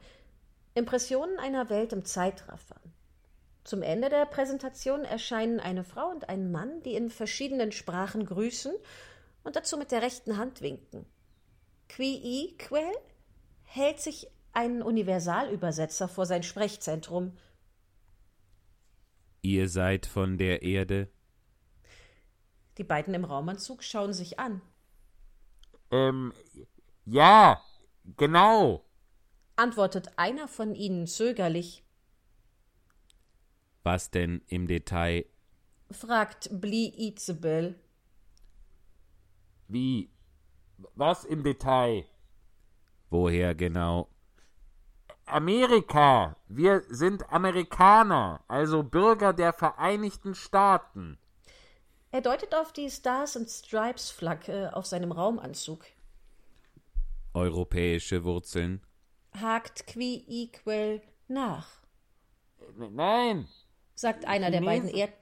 S2: Impressionen einer Welt im Zeitraffer. Zum Ende der Präsentation erscheinen eine Frau und ein Mann, die in verschiedenen Sprachen grüßen und dazu mit der rechten Hand winken. Qui Quell hält sich ein Universalübersetzer vor sein Sprechzentrum.
S3: Ihr seid von der Erde.
S2: Die beiden im Raumanzug schauen sich an.
S3: Ähm, ja, genau.
S2: Antwortet einer von ihnen zögerlich,
S3: Was denn im Detail?
S2: fragt Bli Izebel.
S3: Wie? Was im Detail? Woher genau? Amerika. Wir sind Amerikaner, also Bürger der Vereinigten Staaten.
S2: Er deutet auf die Stars and Stripes Flagge auf seinem Raumanzug.
S3: Europäische Wurzeln.
S2: Hakt Qui Equal nach,
S3: Nein,
S2: sagt einer der beiden, Erd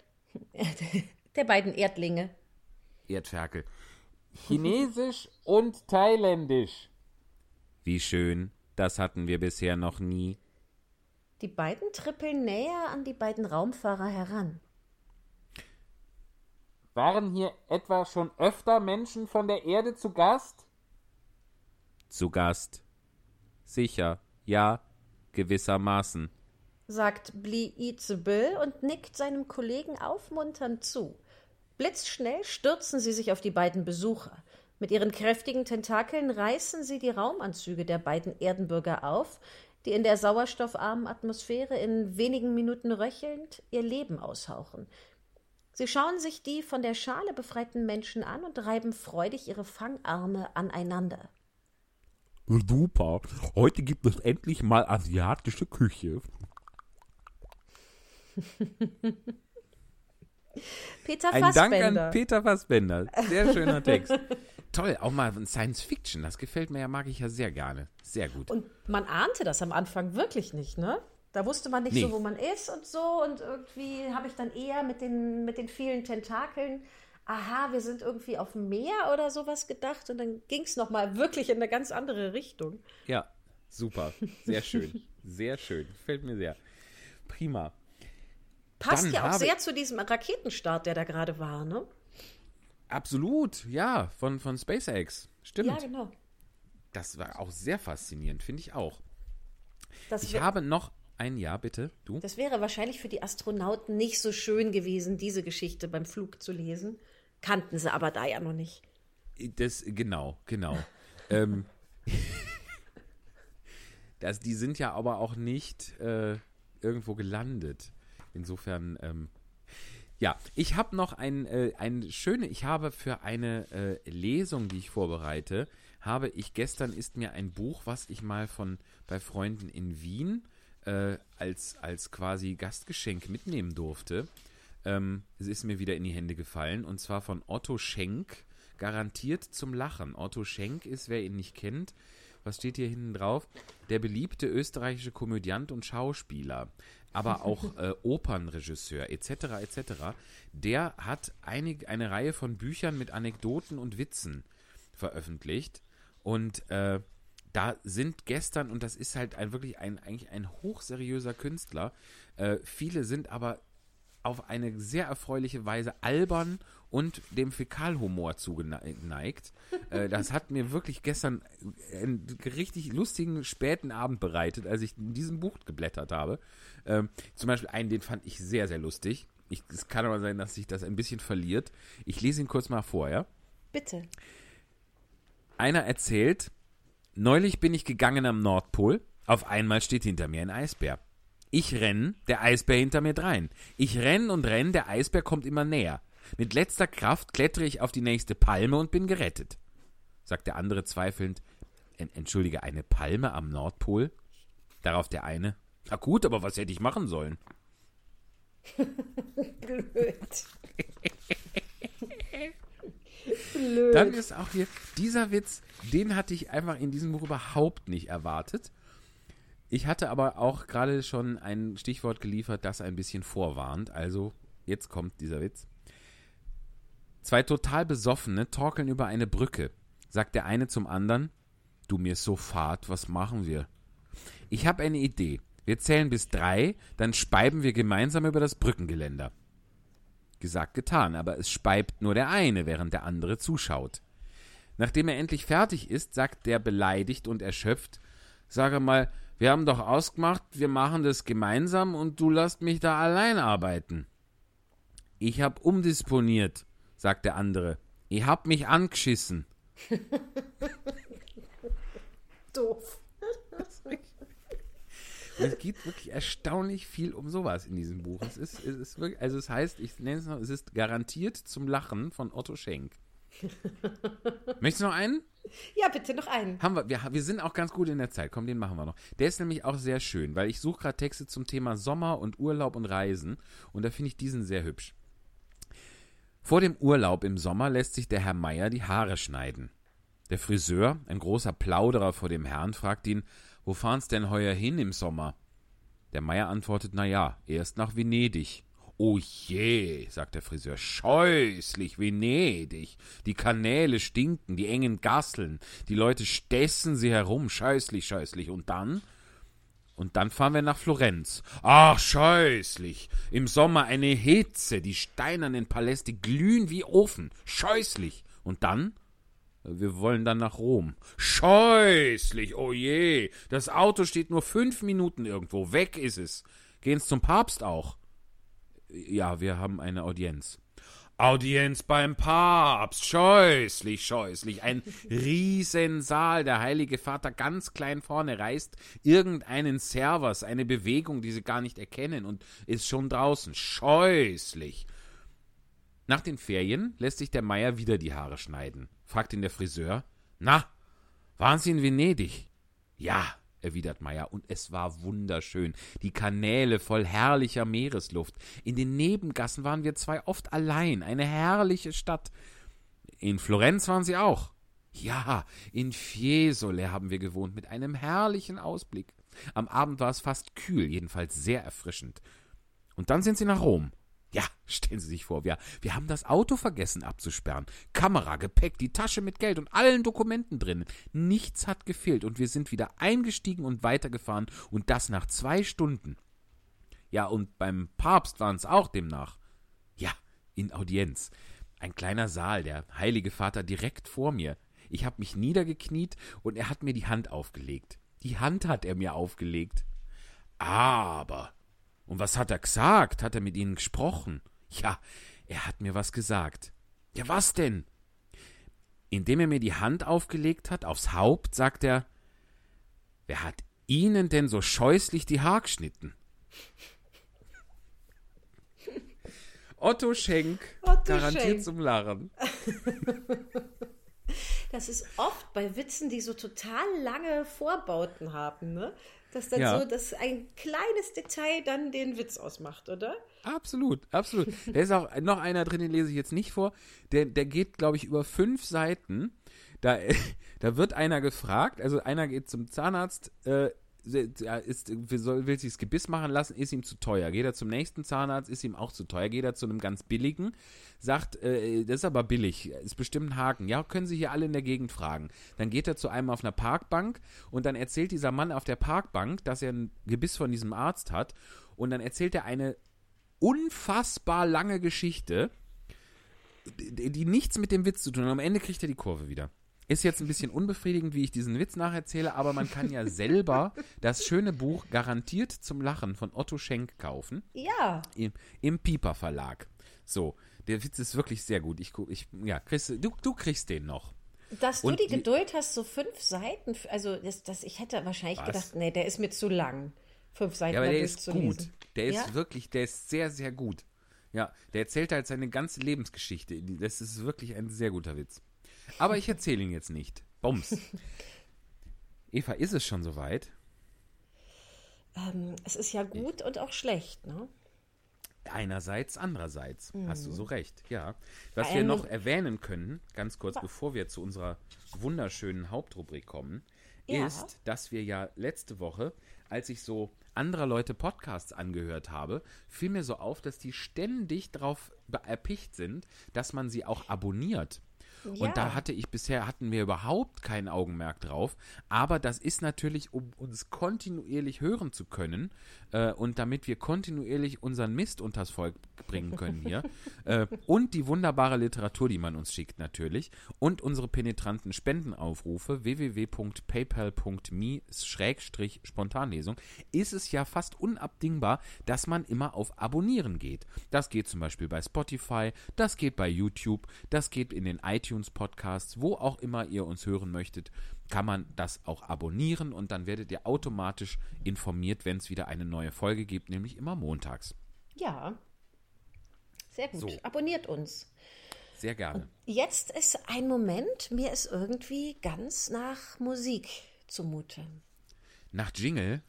S2: *laughs* der beiden Erdlinge.
S3: Erdferkel. Chinesisch und Thailändisch. Wie schön, das hatten wir bisher noch nie.
S2: Die beiden trippeln näher an die beiden Raumfahrer heran.
S3: Waren hier etwa schon öfter Menschen von der Erde zu Gast? Zu Gast. Sicher, ja, gewissermaßen.
S2: sagt Bli Izebel und nickt seinem Kollegen aufmunternd zu. Blitzschnell stürzen sie sich auf die beiden Besucher. Mit ihren kräftigen Tentakeln reißen sie die Raumanzüge der beiden Erdenbürger auf, die in der sauerstoffarmen Atmosphäre in wenigen Minuten röchelnd ihr Leben aushauchen. Sie schauen sich die von der Schale befreiten Menschen an und reiben freudig ihre Fangarme aneinander.
S5: Super. Heute gibt es endlich mal asiatische Küche. *laughs*
S2: Peter
S3: Ein Dank
S2: Fassbender.
S3: an Peter Fassbender. Sehr schöner Text. *laughs* Toll, auch mal Science Fiction. Das gefällt mir ja, mag ich ja sehr gerne. Sehr gut.
S2: Und man ahnte das am Anfang wirklich nicht, ne? Da wusste man nicht
S3: Nee.
S2: so, wo man ist und so. Und irgendwie habe ich dann eher mit den, mit den vielen Tentakeln, aha, wir sind irgendwie auf dem Meer oder sowas gedacht. Und dann ging es nochmal wirklich in eine ganz andere Richtung.
S3: Ja, super. Sehr schön. Sehr schön. Gefällt mir sehr. Prima.
S2: Passt
S3: Dann
S2: ja auch sehr zu diesem Raketenstart, der da gerade war, ne?
S3: Absolut, ja, von, von SpaceX. Stimmt.
S2: Ja, genau.
S3: Das war auch sehr faszinierend, finde ich auch.
S2: Das,
S3: Ich habe noch ein Jahr, bitte. Du?
S2: das wäre wahrscheinlich für die Astronauten nicht so schön gewesen, diese Geschichte beim Flug zu lesen. Kannten sie aber da ja noch nicht.
S3: Das, genau, genau. *laughs* ähm, *laughs* das, die sind ja aber auch nicht äh, irgendwo gelandet. Insofern, ähm, ja, ich habe noch ein, äh, ein schöne, ich habe für eine äh, Lesung, die ich vorbereite, habe ich gestern ist mir ein Buch, was ich mal von bei Freunden in Wien äh, als, als quasi Gastgeschenk mitnehmen durfte. Ähm, es ist mir wieder in die Hände gefallen und zwar von Otto Schenk, garantiert zum Lachen. Otto Schenk ist, wer ihn nicht kennt, was steht hier hinten drauf? Der beliebte österreichische Komödiant und Schauspieler, aber *laughs* auch äh, Opernregisseur etc. etc. Der hat einig, eine Reihe von Büchern mit Anekdoten und Witzen veröffentlicht und äh, da sind gestern, und das ist halt ein, wirklich ein, eigentlich ein hochseriöser Künstler, äh, viele sind aber auf eine sehr erfreuliche Weise albern und dem Fäkalhumor zugeneigt. *laughs* äh, das hat mir wirklich gestern einen richtig lustigen späten Abend bereitet, als ich in diesem Buch geblättert habe. Ähm, zum Beispiel einen, den fand ich sehr, sehr lustig. Ich, es kann aber sein, dass sich das ein bisschen verliert. Ich lese ihn kurz mal vor, ja?
S2: Bitte.
S3: Einer erzählt, neulich bin ich gegangen am Nordpol, auf einmal steht hinter mir ein Eisbär. Ich renn, der Eisbär hinter mir drein. Ich renn und renn, der Eisbär kommt immer näher. Mit letzter Kraft klettere ich auf die nächste Palme und bin gerettet. Sagt der andere zweifelnd, "En- entschuldige, eine Palme am Nordpol? Darauf der eine, na gut, aber was hätte ich machen sollen? *laughs*
S2: Blöd. *laughs* Blöd.
S3: Dann ist auch hier dieser Witz, den hatte ich einfach in diesem Buch überhaupt nicht erwartet. Ich hatte aber auch gerade schon ein Stichwort geliefert, das ein bisschen vorwarnt. Also, jetzt kommt dieser Witz. Zwei total Besoffene torkeln über eine Brücke. Sagt der eine zum anderen, du mir so fad, was machen wir? Ich habe eine Idee. Wir zählen bis drei, dann speiben wir gemeinsam über das Brückengeländer. Gesagt, getan, aber es speibt nur der eine, während der andere zuschaut. Nachdem er endlich fertig ist, sagt der beleidigt und erschöpft, sage mal, wir haben doch ausgemacht, wir machen das gemeinsam und du lässt mich da allein arbeiten. Ich hab umdisponiert, sagt der andere. Ich hab mich angeschissen. *laughs*
S2: doof. *laughs*
S3: Es geht wirklich erstaunlich viel um sowas in diesem Buch. Es ist, es ist wirklich, also es heißt, ich nenne es noch, es ist garantiert zum Lachen von Otto Schenk. *laughs* Möchtest du noch einen?
S2: Ja, bitte noch einen.
S3: Haben wir, wir, wir sind auch ganz gut in der Zeit. Komm, den machen wir noch. Der ist nämlich auch sehr schön, weil ich suche gerade Texte zum Thema Sommer und Urlaub und Reisen und da finde ich diesen sehr hübsch. Vor dem Urlaub im Sommer lässt sich der Herr Meier die Haare schneiden. Der Friseur, ein großer Plauderer vor dem Herrn, fragt ihn, wo fahren's denn heuer hin im Sommer? Der Meier antwortet, na ja, erst nach Venedig. Oh je, sagt der Friseur, scheußlich Venedig. Die Kanäle stinken, die engen Gasseln, die Leute stessen sie herum, scheußlich, scheußlich. Und dann? Und dann fahren wir nach Florenz. Ach, scheußlich. Im Sommer eine Hitze, die steinernen Paläste glühen wie Ofen. Scheußlich. Und dann? Wir wollen dann nach Rom. Scheußlich, oh je. Das Auto steht nur fünf Minuten irgendwo. Weg ist es. Gehen's zum Papst auch? Ja, wir haben eine Audienz. Audienz beim Papst. Scheußlich, scheußlich. Ein *laughs* Riesensaal. Der Heilige Vater ganz klein vorne reißt irgendeinen Servers, eine Bewegung, die sie gar nicht erkennen und ist schon draußen. Scheußlich. Nach den Ferien lässt sich der Meier wieder die Haare schneiden. Fragt ihn der Friseur. Na, waren Sie in Venedig? Ja, erwidert Meier, und es war wunderschön. Die Kanäle voll herrlicher Meeresluft. In den Nebengassen waren wir zwei oft allein. Eine herrliche Stadt. In Florenz waren sie auch. Ja, in Fiesole haben wir gewohnt, mit einem herrlichen Ausblick. Am Abend war es fast kühl, jedenfalls sehr erfrischend. Und dann sind sie nach Rom. Ja, *laughs* stellen Sie sich vor, wir, wir haben das Auto vergessen abzusperren. Kamera, Gepäck, die Tasche mit Geld und allen Dokumenten drin. Nichts hat gefehlt und wir sind wieder eingestiegen und weitergefahren und das nach zwei Stunden. Ja, und beim Papst waren es auch demnach. Ja, in Audienz. Ein kleiner Saal, der Heilige Vater direkt vor mir. Ich habe mich niedergekniet und er hat mir die Hand aufgelegt. Die Hand hat er mir aufgelegt. Aber. Und was hat er gesagt? Hat er mit Ihnen gesprochen? Ja, er hat mir was gesagt. Ja, was denn? Indem er mir die Hand aufgelegt hat, aufs Haupt, sagt er, wer hat Ihnen denn so scheußlich die Haar geschnitten? Otto Schenk,
S2: Otto
S3: garantiert
S2: Schenk.
S3: zum Lachen.
S2: Das ist oft bei Witzen, die so total lange Vorbauten haben, ne? Dass dann
S3: Ja.
S2: so, dass ein kleines Detail dann den Witz ausmacht, oder?
S3: Absolut, absolut. *laughs* Da ist auch noch einer drin, den lese ich jetzt nicht vor. Der, der geht, glaube ich, über fünf Seiten. Da, *laughs* da wird einer gefragt, also einer geht zum Zahnarzt, äh, ist, will, will sich das Gebiss machen lassen, ist ihm zu teuer. Geht er zum nächsten Zahnarzt, ist ihm auch zu teuer. Geht er zu einem ganz billigen, sagt, äh, das ist aber billig, ist bestimmt ein Haken. Ja, können Sie hier alle in der Gegend fragen. Dann geht er zu einem auf einer Parkbank und dann erzählt dieser Mann auf der Parkbank, dass er ein Gebiss von diesem Arzt hat. Und dann erzählt er eine unfassbar lange Geschichte, die nichts mit dem Witz zu tun hat. Am Ende kriegt er die Kurve wieder. Ist jetzt ein bisschen unbefriedigend, wie ich diesen Witz nacherzähle, aber man kann ja selber das schöne Buch Garantiert zum Lachen von Otto Schenk kaufen
S2: Ja.
S3: im, im Pieper Verlag. So, der Witz ist wirklich sehr gut. Ich, ich ja, kriegst, du, du kriegst den noch.
S2: Dass du die,
S3: die-
S2: Geduld hast, so fünf Seiten, also das, das, ich hätte wahrscheinlich
S3: Was?
S2: gedacht, nee, der ist mir zu lang. Fünf Seiten
S3: Ja, aber der ist gut. Der ist
S2: Ja?
S3: wirklich, der ist sehr, sehr gut. Ja, der erzählt halt seine ganze Lebensgeschichte. Das ist wirklich ein sehr guter Witz. Aber ich erzähle ihn jetzt nicht. Bums. Eva, ist es schon soweit?
S2: Ähm, es ist ja gut und auch schlecht, ne?
S3: Einerseits, andererseits. Hast du so recht, ja. Was wir noch erwähnen können, ganz kurz, bevor wir zu unserer wunderschönen Hauptrubrik kommen,
S2: Ja.
S3: ist, dass wir ja letzte Woche, als ich so anderer Leute Podcasts angehört habe, fiel mir so auf, dass die ständig darauf erpicht sind, dass man sie auch abonniert.
S2: Ja.
S3: Und da hatte ich bisher, hatten wir überhaupt kein Augenmerk drauf. Aber das ist natürlich, um uns kontinuierlich hören zu können äh, und damit wir kontinuierlich unseren Mist unters Volk bringen können hier. *laughs* äh, und die wunderbare Literatur, die man uns schickt natürlich. Und unsere penetranten Spendenaufrufe www.paypal.me-spontanlesung ist es ja fast unabdingbar, dass man immer auf Abonnieren geht. Das geht zum Beispiel bei Spotify, das geht bei YouTube, das geht in den iTunes-Podcasts, wo auch immer ihr uns hören möchtet, kann man das auch abonnieren und dann werdet ihr automatisch informiert, wenn es wieder eine neue Folge gibt, nämlich immer montags.
S2: Ja. Sehr gut.
S3: So.
S2: Abonniert uns.
S3: Sehr gerne.
S2: Jetzt ist ein Moment, mir ist irgendwie ganz nach Musik zumute.
S3: Nach Jingle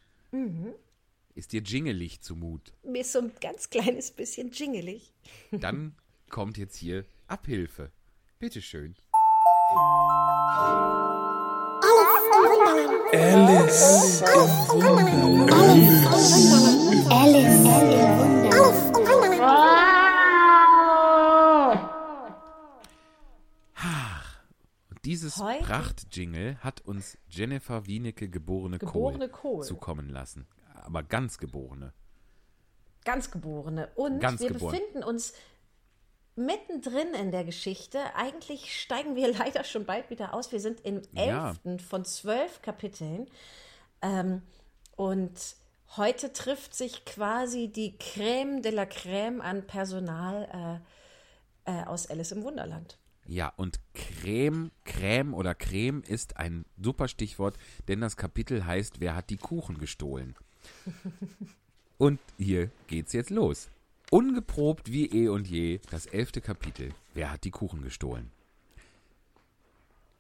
S3: ist dir jingelig zumut.
S2: Mir ist so ein ganz kleines bisschen jingelig.
S3: Dann *laughs* kommt jetzt hier Abhilfe. Bitteschön.
S5: Alice im Wunderland.
S1: Alice im Wunderland.
S3: Und dieses
S2: Heute-
S3: Pracht-Jingle hat uns Jennifer Wienecke geborene,
S2: Geborene
S3: Kohl,
S2: Kohl.
S3: zukommen lassen. Aber ganz geborene.
S2: Ganz geborene. Und
S3: Ganz
S2: wir
S3: geboren.
S2: befinden uns mittendrin in der Geschichte. Eigentlich steigen wir *laughs* leider schon bald wieder aus. Wir sind im
S3: Ja.
S2: elften von zwölf Kapiteln. Ähm, und heute trifft sich quasi die Crème de la Crème an Personal äh, äh, aus Alice im Wunderland.
S3: Ja, und Creme, Creme oder Creme ist ein super Stichwort, denn das Kapitel heißt, wer hat die Kuchen gestohlen? *laughs* und hier geht's jetzt los. Ungeprobt wie eh und je, das elfte Kapitel, wer hat die Kuchen gestohlen?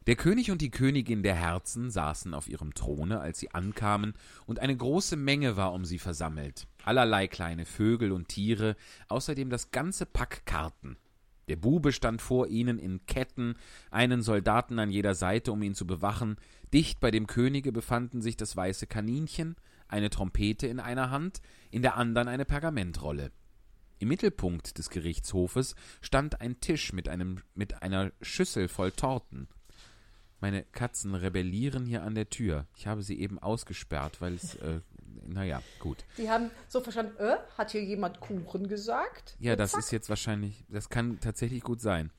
S3: Der König und die Königin der Herzen saßen auf ihrem Throne, als sie ankamen, und eine große Menge war um sie versammelt, allerlei kleine Vögel und Tiere, außerdem das ganze Pack Karten. Der Bube stand vor ihnen in Ketten, einen Soldaten an jeder Seite, um ihn zu bewachen. Dicht bei dem Könige befanden sich das weiße Kaninchen, eine Trompete in einer Hand, in der andern eine Pergamentrolle. Im Mittelpunkt des Gerichtshofes stand ein Tisch mit, einem, mit einer Schüssel voll Torten. Meine Katzen rebellieren hier an der Tür. Ich habe sie eben ausgesperrt, weil es, äh, *laughs* naja, gut.
S2: Die haben so verstanden, äh, hat hier jemand Kuchen gesagt?
S3: Ja, das ist jetzt wahrscheinlich, das kann tatsächlich gut sein.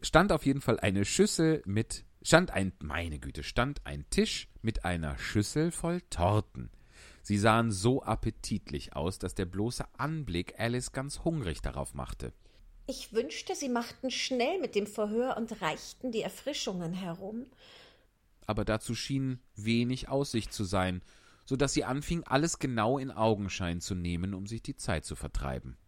S3: Stand auf jeden Fall eine Schüssel mit, stand ein, meine Güte, stand ein Tisch mit einer Schüssel voll Torten. Sie sahen so appetitlich aus, dass der bloße Anblick Alice ganz hungrig darauf machte.
S2: Ich wünschte, sie machten schnell mit dem Verhör und reichten die Erfrischungen herum.
S3: Aber dazu schien wenig Aussicht zu sein, so dass sie anfing, alles genau in Augenschein zu nehmen, um sich die Zeit zu vertreiben.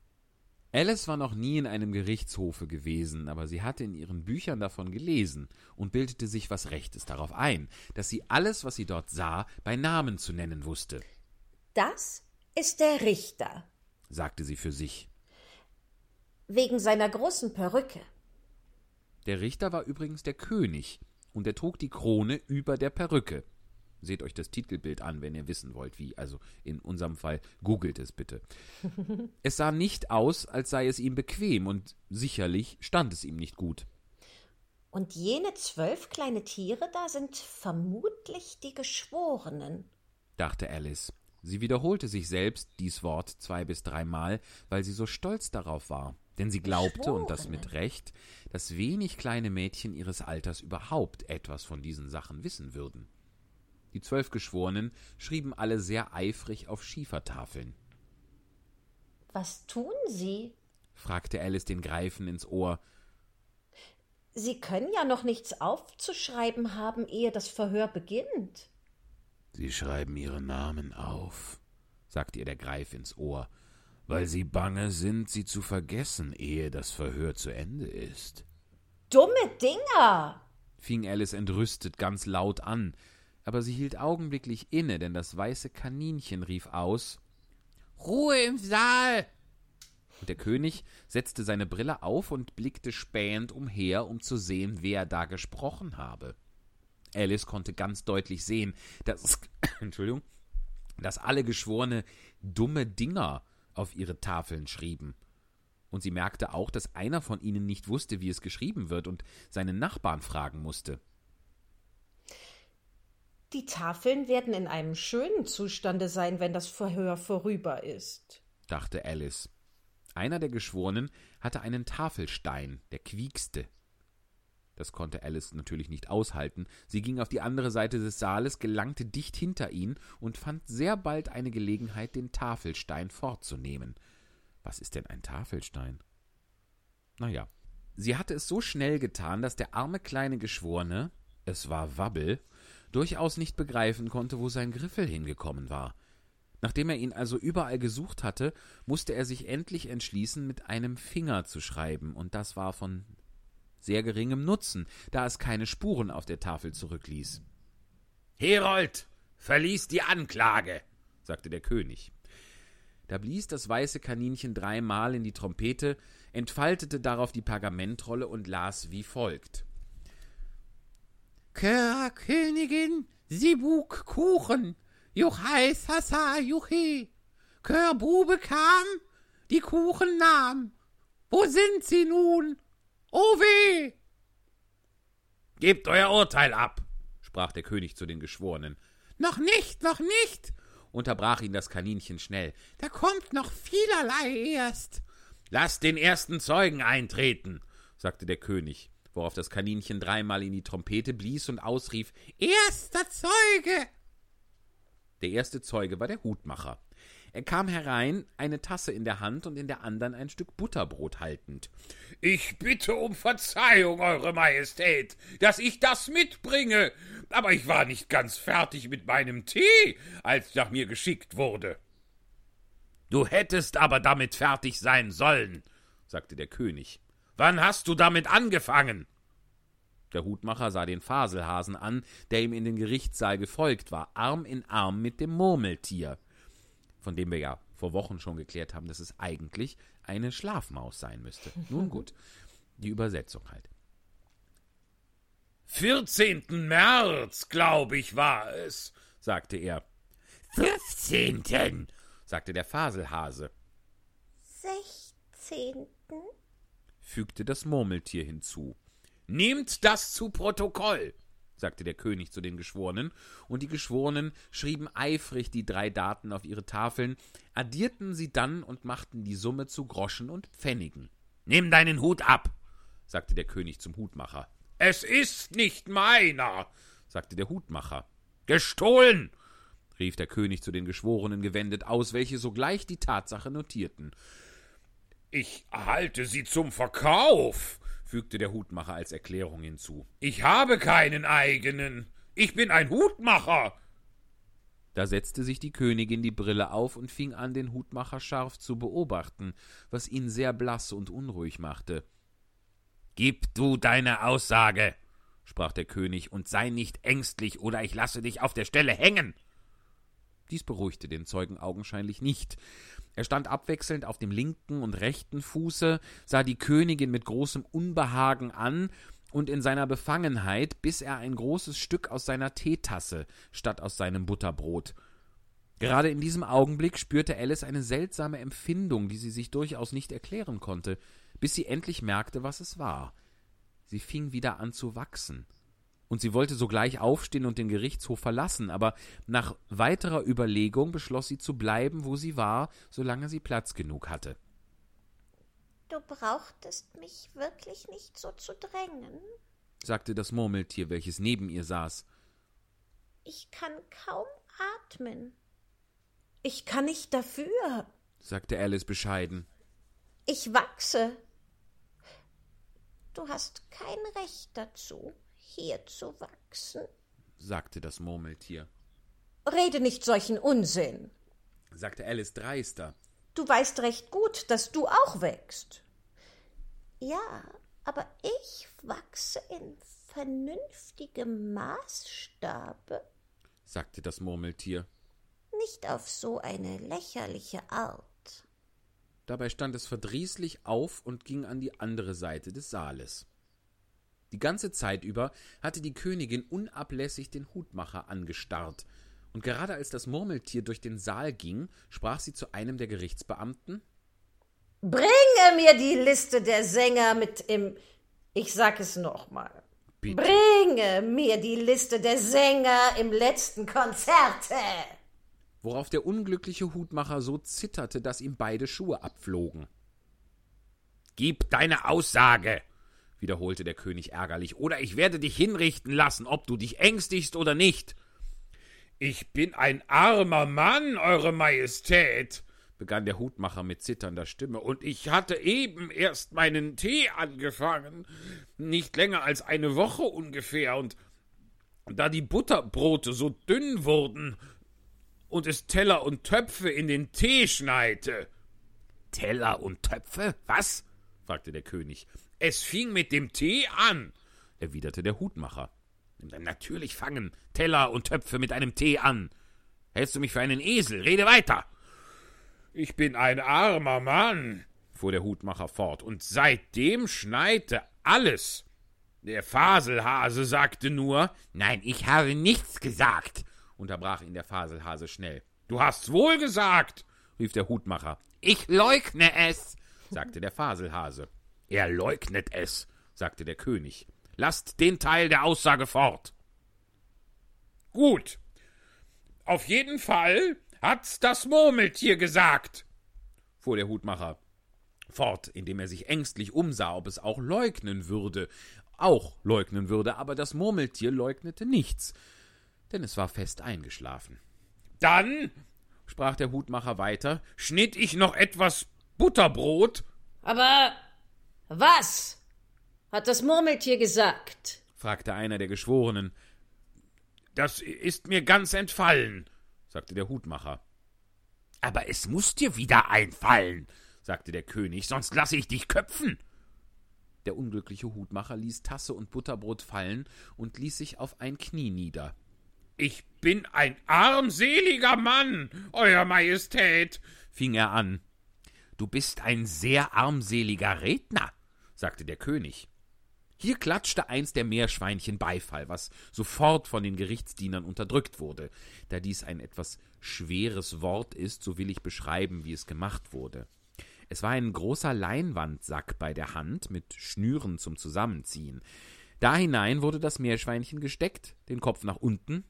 S3: Alice war noch nie in einem Gerichtshofe gewesen, aber sie hatte in ihren Büchern davon gelesen und bildete sich was Rechtes darauf ein, dass sie alles, was sie dort sah, bei Namen zu nennen wusste.
S2: Das ist der Richter,
S3: sagte sie für sich.
S2: wegen seiner großen Perücke.
S3: Der Richter war übrigens der König, und er trug die Krone über der Perücke. Seht euch das Titelbild an, wenn ihr wissen wollt, wie. Also in unserem Fall googelt es bitte. *laughs* es sah nicht aus, als sei es ihm bequem, und sicherlich stand es ihm nicht gut.
S2: Und jene zwölf kleine Tiere da sind vermutlich die Geschworenen.
S3: dachte Alice. Sie wiederholte sich selbst dies Wort zwei bis dreimal, weil sie so stolz darauf war. Denn sie glaubte, und das mit Recht, dass wenig kleine Mädchen ihres Alters überhaupt etwas von diesen Sachen wissen würden. Die zwölf Geschworenen schrieben alle sehr eifrig auf Schiefertafeln.
S2: Was tun sie?
S3: fragte Alice den Greifen ins Ohr.
S2: Sie können ja noch nichts aufzuschreiben haben, ehe das Verhör beginnt.
S3: Sie schreiben ihre Namen auf, sagte ihr der Greif ins Ohr, weil sie bange sind, sie zu vergessen, ehe das Verhör zu Ende ist.
S2: Dumme Dinger!
S3: fing Alice entrüstet ganz laut an, aber sie hielt augenblicklich inne, denn das weiße Kaninchen rief aus Ruhe im Saal. Und der König setzte seine Brille auf und blickte spähend umher, um zu sehen, wer da gesprochen habe. Alice konnte ganz deutlich sehen, dass, *coughs* Entschuldigung, dass alle Geschworene dumme Dinger auf ihre Tafeln schrieben. Und sie merkte auch, dass einer von ihnen nicht wusste, wie es geschrieben wird und seinen Nachbarn fragen musste.
S2: Die Tafeln werden in einem schönen Zustande sein, wenn das Verhör vorüber ist,
S3: dachte Alice. Einer der Geschworenen hatte einen Tafelstein, der quiekste. Das konnte Alice natürlich nicht aushalten. Sie ging auf die andere Seite des Saales, gelangte dicht hinter ihn und fand sehr bald eine Gelegenheit, den Tafelstein fortzunehmen. Was ist denn ein Tafelstein? Naja, sie hatte es so schnell getan, dass der arme kleine Geschworene, es war Wabbel, durchaus nicht begreifen konnte, wo sein Griffel hingekommen war. Nachdem er ihn also überall gesucht hatte, musste er sich endlich entschließen, mit einem Finger zu schreiben, und das war von sehr geringem Nutzen, da es keine Spuren auf der Tafel zurückließ. Herold, verlies die Anklage, sagte der König. Da blies das weiße Kaninchen dreimal in die Trompete, entfaltete darauf die Pergamentrolle und las wie folgt. Kör Königin, Sibuk Kuchen, Juchai Sasa Juchi. Kör Bube kam, die Kuchen nahm. Wo sind sie nun? Gebt euer Urteil ab, sprach der König zu den Geschworenen. Noch nicht, noch nicht, unterbrach ihn das Kaninchen schnell. Da kommt noch vielerlei erst. Lasst den ersten Zeugen eintreten, sagte der König, worauf das Kaninchen dreimal in die Trompete blies und ausrief Erster Zeuge. Der erste Zeuge war der Hutmacher. Er kam herein, eine Tasse in der Hand und in der anderen ein Stück Butterbrot haltend. Ich bitte um Verzeihung, Eure Majestät, dass ich das mitbringe, aber ich war nicht ganz fertig mit meinem Tee, als nach mir geschickt wurde. Du hättest aber damit fertig sein sollen, sagte der König. Wann hast du damit angefangen? Der Hutmacher sah den Faselhasen an, der ihm in den Gerichtssaal gefolgt war, Arm in Arm mit dem Murmeltier, von dem wir ja vor Wochen schon geklärt haben, dass es eigentlich eine Schlafmaus sein müsste. *laughs* Nun gut, die Übersetzung halt. 14. März, glaube ich, war es, sagte er. 15. sagte der Faselhase,
S1: Sechzehnten?
S3: fügte das Murmeltier hinzu. Nehmt das zu Protokoll, sagte der König zu den Geschworenen, und die Geschworenen schrieben eifrig die drei Daten auf ihre Tafeln, addierten sie dann und machten die Summe zu Groschen und Pfennigen. Nimm deinen Hut ab, sagte der König zum Hutmacher. Es ist nicht meiner, sagte der Hutmacher. Gestohlen, rief der König zu den Geschworenen gewendet aus, welche sogleich die Tatsache notierten. Ich halte sie zum Verkauf, fügte der Hutmacher als Erklärung hinzu. Ich habe keinen eigenen. Ich bin ein Hutmacher. Da setzte sich die Königin die Brille auf und fing an, den Hutmacher scharf zu beobachten, was ihn sehr blass und unruhig machte. Gib du deine Aussage, sprach der König, und sei nicht ängstlich, oder ich lasse dich auf der Stelle hängen. Dies beruhigte den Zeugen augenscheinlich nicht. Er stand abwechselnd auf dem linken und rechten Fuße, sah die Königin mit großem Unbehagen an und in seiner Befangenheit biss er ein großes Stück aus seiner Teetasse statt aus seinem Butterbrot. Gerade in diesem Augenblick spürte Alice eine seltsame Empfindung, die sie sich durchaus nicht erklären konnte, bis sie endlich merkte, was es war. Sie fing wieder an zu wachsen und sie wollte sogleich aufstehen und den Gerichtshof verlassen, aber nach weiterer Überlegung beschloss sie zu bleiben, wo sie war, solange sie Platz genug hatte.
S1: Du brauchtest mich wirklich nicht so zu drängen.
S3: sagte das Murmeltier, welches neben ihr saß.
S1: Ich kann kaum atmen.
S2: Ich kann nicht dafür.
S3: sagte Alice bescheiden.
S1: Ich wachse. Du hast kein Recht dazu, hier zu wachsen.
S3: sagte das Murmeltier.
S2: Rede nicht solchen Unsinn.
S3: sagte Alice dreister.
S2: Du weißt recht gut, dass du auch wächst.
S1: Ja, aber ich wachse in vernünftigem Maßstabe,
S3: sagte das Murmeltier.
S1: nicht auf so eine lächerliche Art.
S3: Dabei stand es verdrießlich auf und ging an die andere Seite des Saales. Die ganze Zeit über hatte die Königin unablässig den Hutmacher angestarrt, und gerade als das Murmeltier durch den Saal ging, sprach sie zu einem der Gerichtsbeamten
S2: Bringe mir die Liste der Sänger mit im. Ich sag es nochmal. Bringe mir die Liste der Sänger im letzten Konzerte.
S3: worauf der unglückliche Hutmacher so zitterte, dass ihm beide Schuhe abflogen. Gib deine Aussage, wiederholte der König ärgerlich, oder ich werde dich hinrichten lassen, ob du dich ängstigst oder nicht. Ich bin ein armer Mann, Eure Majestät, begann der Hutmacher mit zitternder Stimme, und ich hatte eben erst meinen Tee angefangen, nicht länger als eine Woche ungefähr, und da die Butterbrote so dünn wurden und es Teller und Töpfe in den Tee schneite. Teller und Töpfe? Was? fragte der König. Es fing mit dem Tee an, erwiderte der Hutmacher. Natürlich fangen Teller und Töpfe mit einem Tee an. Hältst du mich für einen Esel? Rede weiter. Ich bin ein armer Mann, fuhr der Hutmacher fort, und seitdem schneite alles. Der Faselhase sagte nur, nein, ich habe nichts gesagt, unterbrach ihn der Faselhase schnell. Du hast's wohl gesagt, rief der Hutmacher. Ich leugne es, sagte der Faselhase. Er leugnet es, sagte der König. Lasst den Teil der Aussage fort. Gut. Auf jeden Fall hat's das Murmeltier gesagt, fuhr der Hutmacher fort, indem er sich ängstlich umsah, ob es auch leugnen würde, auch leugnen würde, aber das Murmeltier leugnete nichts, denn es war fest eingeschlafen. Dann, sprach der Hutmacher weiter, schnitt ich noch etwas Butterbrot,
S2: Aber was hat das Murmeltier gesagt?
S3: fragte einer der Geschworenen. Das ist mir ganz entfallen, sagte der Hutmacher. Aber es muss dir wieder einfallen, sagte der König, sonst lasse ich dich köpfen. Der unglückliche Hutmacher ließ Tasse und Butterbrot fallen und ließ sich auf ein Knie nieder.
S6: Ich bin ein armseliger Mann, Euer Majestät,
S3: fing er an. Du bist ein sehr armseliger Redner, sagte der König. Hier klatschte eins der Meerschweinchen Beifall, was sofort von den Gerichtsdienern unterdrückt wurde. Da dies ein etwas schweres Wort ist, so will ich beschreiben, wie es gemacht wurde. Es war ein großer Leinwandsack bei der Hand mit Schnüren zum Zusammenziehen. Da hinein wurde das Meerschweinchen gesteckt, den Kopf nach unten,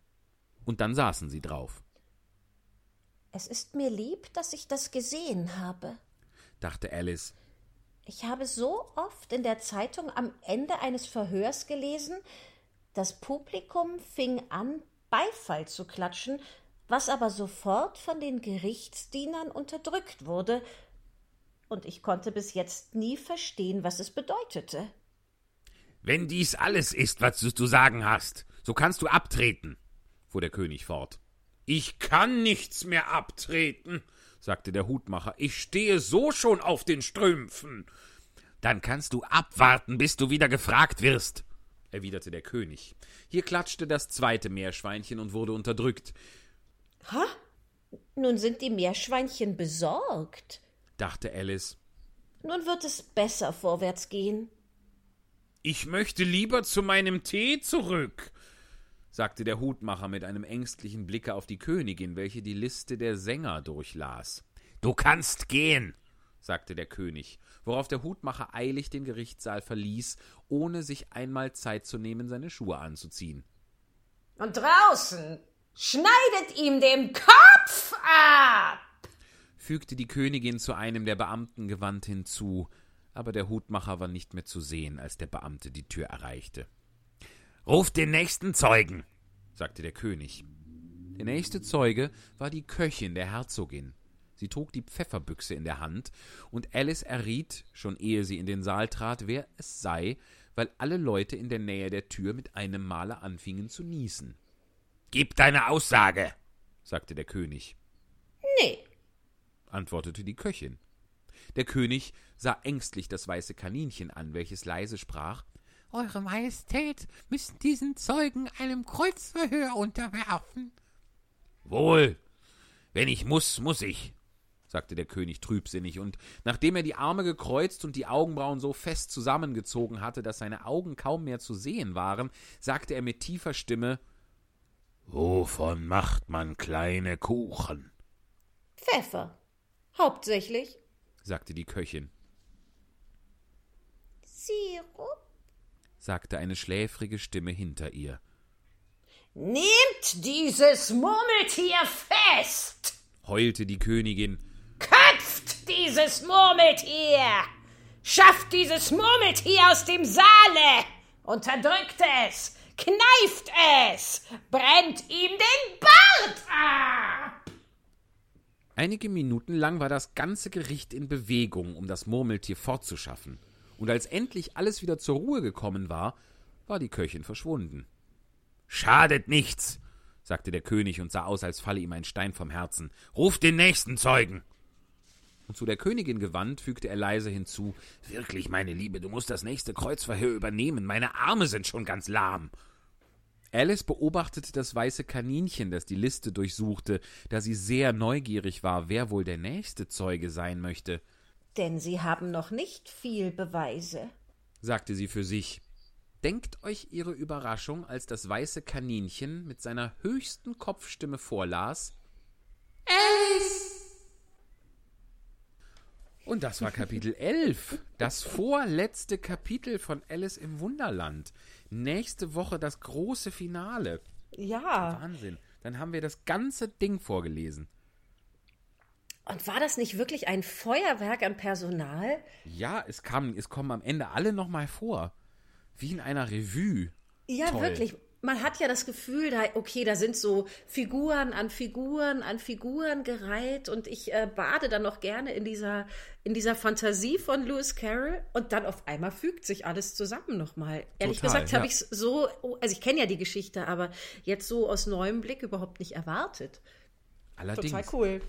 S3: und dann saßen sie drauf.
S1: Es ist mir lieb, dass ich das gesehen habe,
S3: dachte Alice.
S1: Ich habe so oft in der Zeitung am Ende eines Verhörs gelesen, das Publikum fing an, Beifall zu klatschen, was aber sofort von den Gerichtsdienern unterdrückt wurde, und ich konnte bis jetzt nie verstehen, was es bedeutete.
S6: Wenn dies alles ist, was du zu sagen hast, so kannst du abtreten, fuhr der König fort. Ich kann nichts mehr abtreten, sagte der Hutmacher. Ich stehe so schon auf den Strümpfen. Dann kannst du abwarten, bis du wieder gefragt wirst, erwiderte der König. Hier klatschte das zweite Meerschweinchen und wurde unterdrückt.
S1: Ha? Nun sind die Meerschweinchen besorgt,
S3: dachte Alice.
S1: Nun wird es besser vorwärts gehen.
S6: Ich möchte lieber zu meinem Tee zurück, sagte der Hutmacher mit einem ängstlichen Blicke auf die Königin, welche die Liste der Sänger durchlas. Du kannst gehen, sagte der König, worauf der Hutmacher eilig den Gerichtssaal verließ, ohne sich einmal Zeit zu nehmen, seine Schuhe anzuziehen.
S7: Und draußen schneidet ihm den Kopf ab,
S3: fügte die Königin zu einem der Beamten gewandt hinzu, aber der Hutmacher war nicht mehr zu sehen, als der Beamte die Tür erreichte.
S6: Ruft den nächsten Zeugen, sagte der König.
S3: Der nächste Zeuge war die Köchin der Herzogin. Sie trug die Pfefferbüchse in der Hand, und Alice erriet, schon ehe sie in den Saal trat, wer es sei, weil alle Leute in der Nähe der Tür mit einem Male anfingen zu niesen.
S6: Gib deine Aussage, sagte der König.
S1: Nee,
S3: antwortete die Köchin. Der König sah ängstlich das weiße Kaninchen an, welches leise sprach
S8: eure Majestät müssen diesen Zeugen einem Kreuzverhör unterwerfen.
S6: Wohl, wenn ich muss, muss ich,
S3: sagte der König trübsinnig, und nachdem er die Arme gekreuzt und die Augenbrauen so fest zusammengezogen hatte, dass seine Augen kaum mehr zu sehen waren, sagte er mit tiefer Stimme
S6: Wovon macht man kleine Kuchen?
S1: Pfeffer. Hauptsächlich,
S3: sagte die Köchin.
S1: Sirup?
S3: Sagte eine schläfrige Stimme hinter ihr.
S7: Nehmt dieses Murmeltier fest!
S3: heulte die Königin.
S7: Köpft dieses Murmeltier! Schafft dieses Murmeltier aus dem Saale! Unterdrückt es! Kneift es! Brennt ihm den Bart ab!
S3: Einige Minuten lang war das ganze Gericht in Bewegung, um das Murmeltier fortzuschaffen und als endlich alles wieder zur Ruhe gekommen war, war die Köchin verschwunden.
S6: Schadet nichts, sagte der König und sah aus, als falle ihm ein Stein vom Herzen. Ruf den nächsten Zeugen.
S3: Und zu der Königin gewandt, fügte er leise hinzu
S6: Wirklich, meine Liebe, du musst das nächste Kreuzverhör übernehmen. Meine Arme sind schon ganz lahm.
S3: Alice beobachtete das weiße Kaninchen, das die Liste durchsuchte, da sie sehr neugierig war, wer wohl der nächste Zeuge sein möchte.
S1: Denn Sie haben noch nicht viel Beweise,
S3: sagte sie für sich. Denkt euch ihre Überraschung, als das weiße Kaninchen mit seiner höchsten Kopfstimme vorlas.
S8: Alice!
S3: Und das war Kapitel *laughs* 11, das vorletzte Kapitel von Alice im Wunderland. Nächste Woche das große Finale.
S2: Ja.
S3: Wahnsinn. Dann haben wir das ganze Ding vorgelesen.
S2: Und war das nicht wirklich ein Feuerwerk an Personal?
S3: Ja, es, kam, es kommen am Ende alle nochmal vor. Wie in einer Revue.
S2: Ja,
S3: Toll.
S2: wirklich. Man hat ja das Gefühl, da, okay, da sind so Figuren an Figuren an Figuren gereiht und ich äh, bade dann noch gerne in dieser, in dieser Fantasie von Lewis Carroll und dann auf einmal fügt sich alles zusammen nochmal. Ehrlich
S3: Total,
S2: gesagt habe
S3: ja.
S2: ich es so, also ich kenne ja die Geschichte, aber jetzt so aus neuem Blick überhaupt nicht erwartet.
S3: Allerdings.
S2: Total cool.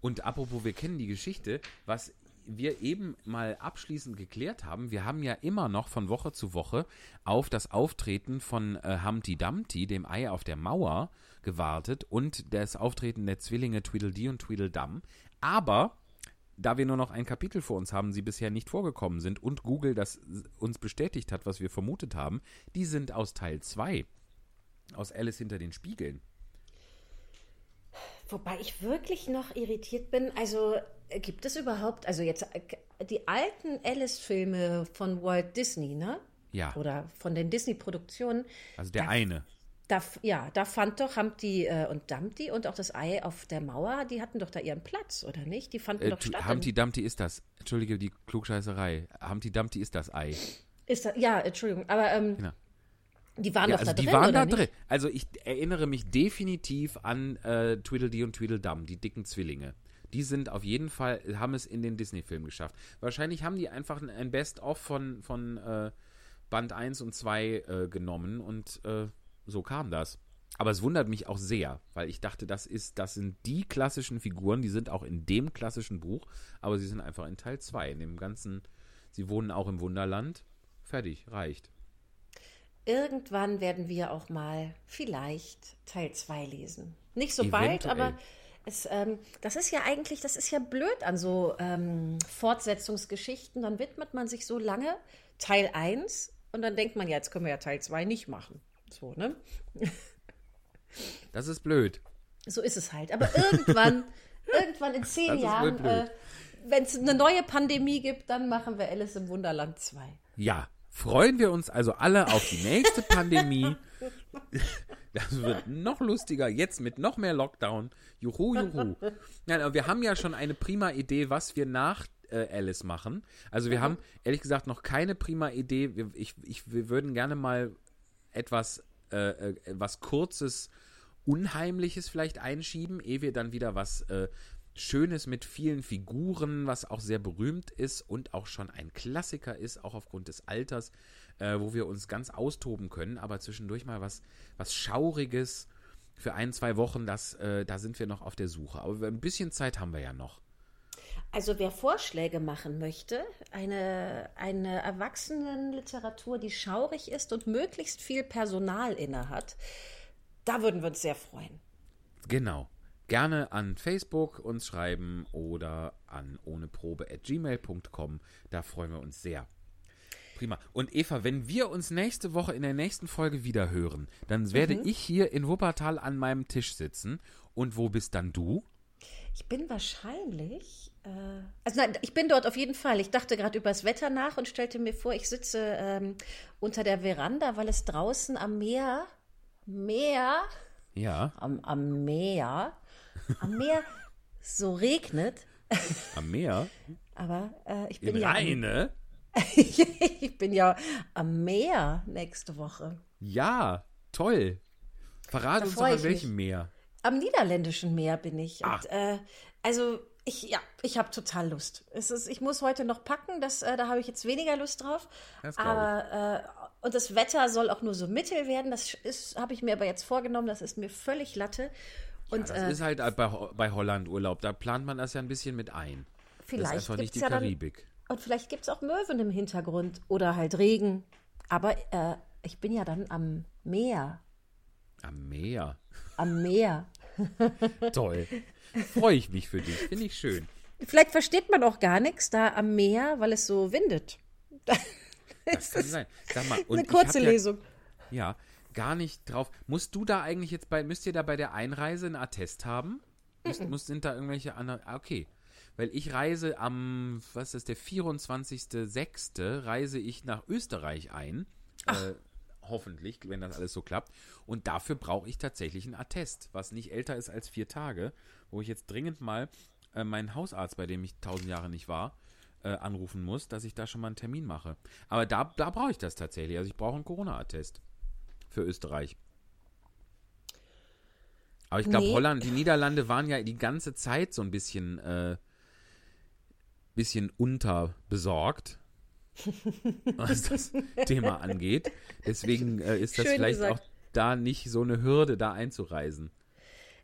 S3: Und apropos, wir kennen die Geschichte, was wir eben mal abschließend geklärt haben, wir haben ja immer noch von Woche zu Woche auf das Auftreten von äh, Humpty Dumpty, dem Ei auf der Mauer, gewartet und das Auftreten der Zwillinge Tweedledee und Tweedledum. Aber da wir nur noch ein Kapitel vor uns haben, sie bisher nicht vorgekommen sind und Google das uns bestätigt hat, was wir vermutet haben, die sind aus Teil 2. Aus Alice hinter den Spiegeln.
S2: Wobei ich wirklich noch irritiert bin. Also äh, gibt es überhaupt, also jetzt äh, die alten Alice-Filme von Walt Disney, ne?
S3: Ja.
S2: Oder von den Disney-Produktionen.
S3: Also der
S2: Da-
S3: eine.
S2: Da, ja, da fand doch Humpty äh, und Dumpty und auch das Ei auf der Mauer, die hatten doch da ihren Platz, oder nicht? Die fanden
S3: Äh,
S2: doch statt.
S3: Humpty Dumpty ist das. Entschuldige die Klugscheißerei. Humpty Dumpty ist das Ei.
S2: Ist da, ja, Entschuldigung, aber ähm,
S3: Genau.
S2: Die waren
S3: Ja,
S2: doch
S3: also
S2: da
S3: die
S2: drin,
S3: waren
S2: oder
S3: da
S2: nicht?
S3: drin. Also ich erinnere mich definitiv an äh, Tweedledee und Tweedledum, die dicken Zwillinge. Die sind auf jeden Fall, haben es in den Disney-Film geschafft. Wahrscheinlich haben die einfach ein- ein Best-of von, von äh, Band 1 und 2 äh, genommen und äh, so kam das. Aber es wundert mich auch sehr, weil ich dachte, das ist, das sind die klassischen Figuren, die sind auch in dem klassischen Buch, aber sie sind einfach in Teil 2, in dem ganzen, sie wohnen auch im Wunderland. Fertig, reicht.
S2: Irgendwann werden wir auch mal vielleicht Teil 2 lesen. Nicht so bald,
S3: Eventuell.
S2: aber es, ähm, das ist ja eigentlich, das ist ja blöd an so ähm, Fortsetzungsgeschichten. Dann widmet man sich so lange Teil 1 und dann denkt man, ja, jetzt können wir ja Teil 2 nicht machen. So, ne?
S3: Das ist blöd.
S2: So ist es halt. Aber irgendwann, *laughs* irgendwann in zehn Jahren, äh, wenn es eine neue Pandemie gibt, dann machen wir Alice im Wunderland 2.
S3: Ja, freuen wir uns also alle auf die nächste Pandemie. *laughs* Das wird noch lustiger, jetzt mit noch mehr Lockdown. Juhu, juhu. Nein, aber wir haben ja schon eine prima Idee, was wir nach äh, Alice machen. Also wir haben ehrlich gesagt noch keine prima Idee. Wir, ich, ich, wir würden gerne mal etwas, äh, äh, was Kurzes, Unheimliches vielleicht einschieben, ehe wir dann wieder was äh, Schönes mit vielen Figuren, was auch sehr berühmt ist und auch schon ein Klassiker ist, auch aufgrund des Alters, äh, wo wir uns ganz austoben können, aber zwischendurch mal was, was Schauriges für ein, zwei Wochen, das, äh, da sind wir noch auf der Suche. Aber ein bisschen Zeit haben wir ja noch.
S2: Also wer Vorschläge machen möchte, eine, eine Erwachsenenliteratur, die schaurig ist und möglichst viel Personal inne hat, da würden wir uns sehr freuen.
S3: Genau. Gerne an Facebook uns schreiben oder an ohneprobe.gmail.com. Da freuen wir uns sehr. Prima. Und Eva, wenn wir uns nächste Woche in der nächsten Folge wieder hören, dann werde ich hier in Wuppertal an meinem Tisch sitzen. Und wo bist dann du?
S2: Ich bin wahrscheinlich, äh, also nein, ich bin dort auf jeden Fall. Ich dachte gerade über das Wetter nach und stellte mir vor, ich sitze ähm, unter der Veranda, weil es draußen am Meer, Meer,
S3: Ja,
S2: am, am Meer, am Meer so regnet.
S3: am Meer.
S2: Aber äh, ich bin
S3: Im
S2: ja am,
S3: Rheine. *laughs*
S2: ich bin ja am Meer nächste Woche.
S3: Ja, toll. Verrate
S2: Da
S3: uns doch an welchem
S2: mich.
S3: Meer.
S2: Am niederländischen Meer bin ich.
S3: Ah.
S2: Und, äh, also ich, ja, ich habe total Lust. Es ist, ich muss heute noch packen, das, äh, da habe ich jetzt weniger Lust drauf. Aber äh, und das Wetter soll auch nur so mittel werden. Das ist, habe ich mir aber jetzt vorgenommen. Das ist mir völlig Latte. Und
S3: Das
S2: äh,
S3: ist halt bei, bei Holland Urlaub. Da plant man das ja ein bisschen mit ein. Das
S2: vielleicht
S3: ist einfach nicht die
S2: ja dann,
S3: Karibik.
S2: und vielleicht gibt es auch Möwen im Hintergrund oder halt Regen. Aber äh, ich bin ja dann am Meer.
S3: Am Meer.
S2: Am Meer. *laughs*
S3: Toll. Freue ich mich für dich. Finde ich schön.
S2: Vielleicht versteht man auch gar nichts da am Meer, weil es so windet. *laughs*
S3: Das kann sein. Sag mal,
S2: Eine kurze
S3: ja,
S2: Lesung.
S3: Ja, gar nicht drauf. Musst du da eigentlich jetzt bei, müsst ihr da bei der Einreise einen Attest haben? Müsst, muss, sind da irgendwelche anderen, ah, okay. Weil ich reise am, was ist der 24.06. reise ich nach Österreich ein. Äh, hoffentlich, wenn das alles so klappt. Und dafür brauche ich tatsächlich einen Attest, was nicht älter ist als vier Tage, wo ich jetzt dringend mal äh, meinen Hausarzt, bei dem ich tausend Jahre nicht war, äh, anrufen muss, dass ich da schon mal einen Termin mache. Aber da, da brauche ich das tatsächlich. Also ich brauche einen Corona-Attest für Österreich. Aber ich glaube,
S2: Nee.
S3: Holland, die Niederlande waren ja die ganze Zeit so ein bisschen, äh, bisschen unterbesorgt, *laughs* was das Thema angeht. Deswegen äh, ist das
S2: Schön
S3: vielleicht
S2: gesagt.
S3: auch da nicht so eine Hürde, da einzureisen.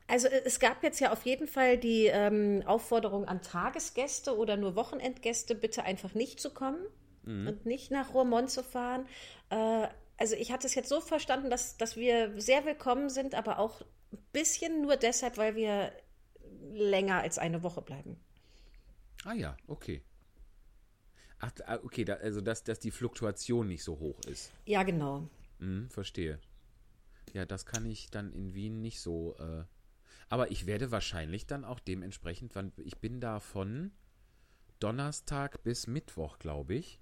S2: Also äh, es gab jetzt ja auf jeden Fall die ähm, Aufforderung an Tagesgäste oder nur Wochenendgäste, bitte einfach nicht zu kommen und nicht nach Roermond zu fahren. Äh, also ich hatte es jetzt so verstanden, dass, dass wir sehr willkommen sind, aber auch ein bisschen nur deshalb, weil wir länger als eine Woche bleiben.
S3: Ah ja, okay. Ach, ah, okay, da, also dass, dass die Fluktuation nicht so hoch ist.
S2: Ja, genau.
S3: Hm, verstehe. Ja, das kann ich dann in Wien nicht so. Äh, aber ich werde wahrscheinlich dann auch dementsprechend, wann ich bin da von Donnerstag bis Mittwoch, glaube ich.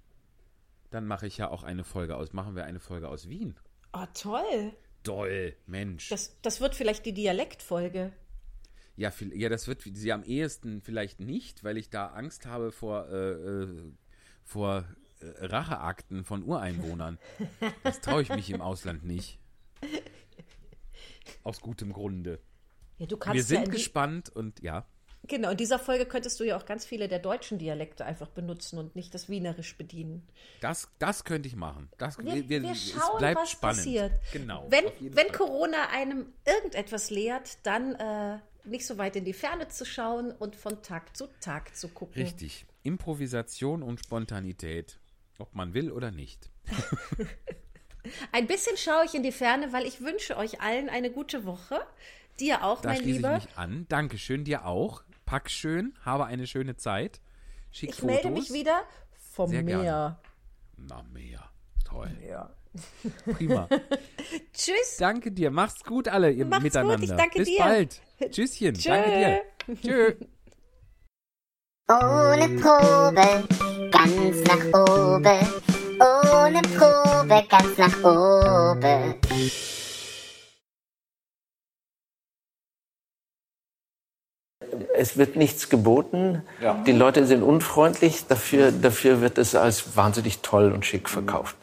S3: Dann mache ich ja auch eine Folge aus. Machen wir eine Folge aus Wien.
S2: Oh, toll.
S3: Doll, Mensch.
S2: Das, das wird vielleicht die Dialektfolge.
S3: ja, viel, ja, das wird sie am ehesten vielleicht nicht, weil ich da Angst habe vor, äh, äh, vor äh, Racheakten von Ureinwohnern. Das traue ich mich im Ausland nicht. Aus gutem Grunde.
S2: Ja, du kannst
S3: Wir
S2: ja
S3: sind
S2: in die,
S3: gespannt und ja.
S2: Genau, in dieser Folge könntest du ja auch ganz viele der deutschen Dialekte einfach benutzen und nicht das Wienerisch bedienen.
S3: Das, das könnte ich machen. Das,
S2: Wir, wir,
S3: es
S2: schauen,
S3: bleibt
S2: was
S3: spannend.
S2: passiert.
S3: Genau.
S2: Wenn, wenn
S3: Fall.
S2: Corona einem irgendetwas lehrt, dann äh, nicht so weit in die Ferne zu schauen und von Tag zu Tag zu gucken.
S3: Richtig. Improvisation und Spontanität. Ob man will oder nicht. *laughs*
S2: Ein bisschen schaue ich in die Ferne, weil ich wünsche euch allen eine gute Woche. Dir auch,
S3: Da
S2: mein
S3: schließe
S2: Lieber.
S3: ich mich an. Dankeschön, dir auch. Pack schön, habe eine schöne Zeit. Schick
S2: Ich
S3: Fotos.
S2: melde mich wieder vom
S3: Sehr
S2: Meer.
S3: gerne. Na, mehr. Toll.
S2: Ja.
S3: Prima. *laughs*
S2: Tschüss.
S3: Danke dir. Macht's gut alle ihr
S2: Macht's gut,
S3: miteinander.
S2: ich danke
S3: Bis
S2: dir.
S3: bald. *laughs* Tschüsschen. Danke dir. Tschö.
S9: Ohne Probe, ganz nach oben. Ohne Probe, ganz nach oben.
S10: Es wird nichts geboten. Die Leute sind unfreundlich. Dafür, dafür wird es als wahnsinnig toll und schick verkauft.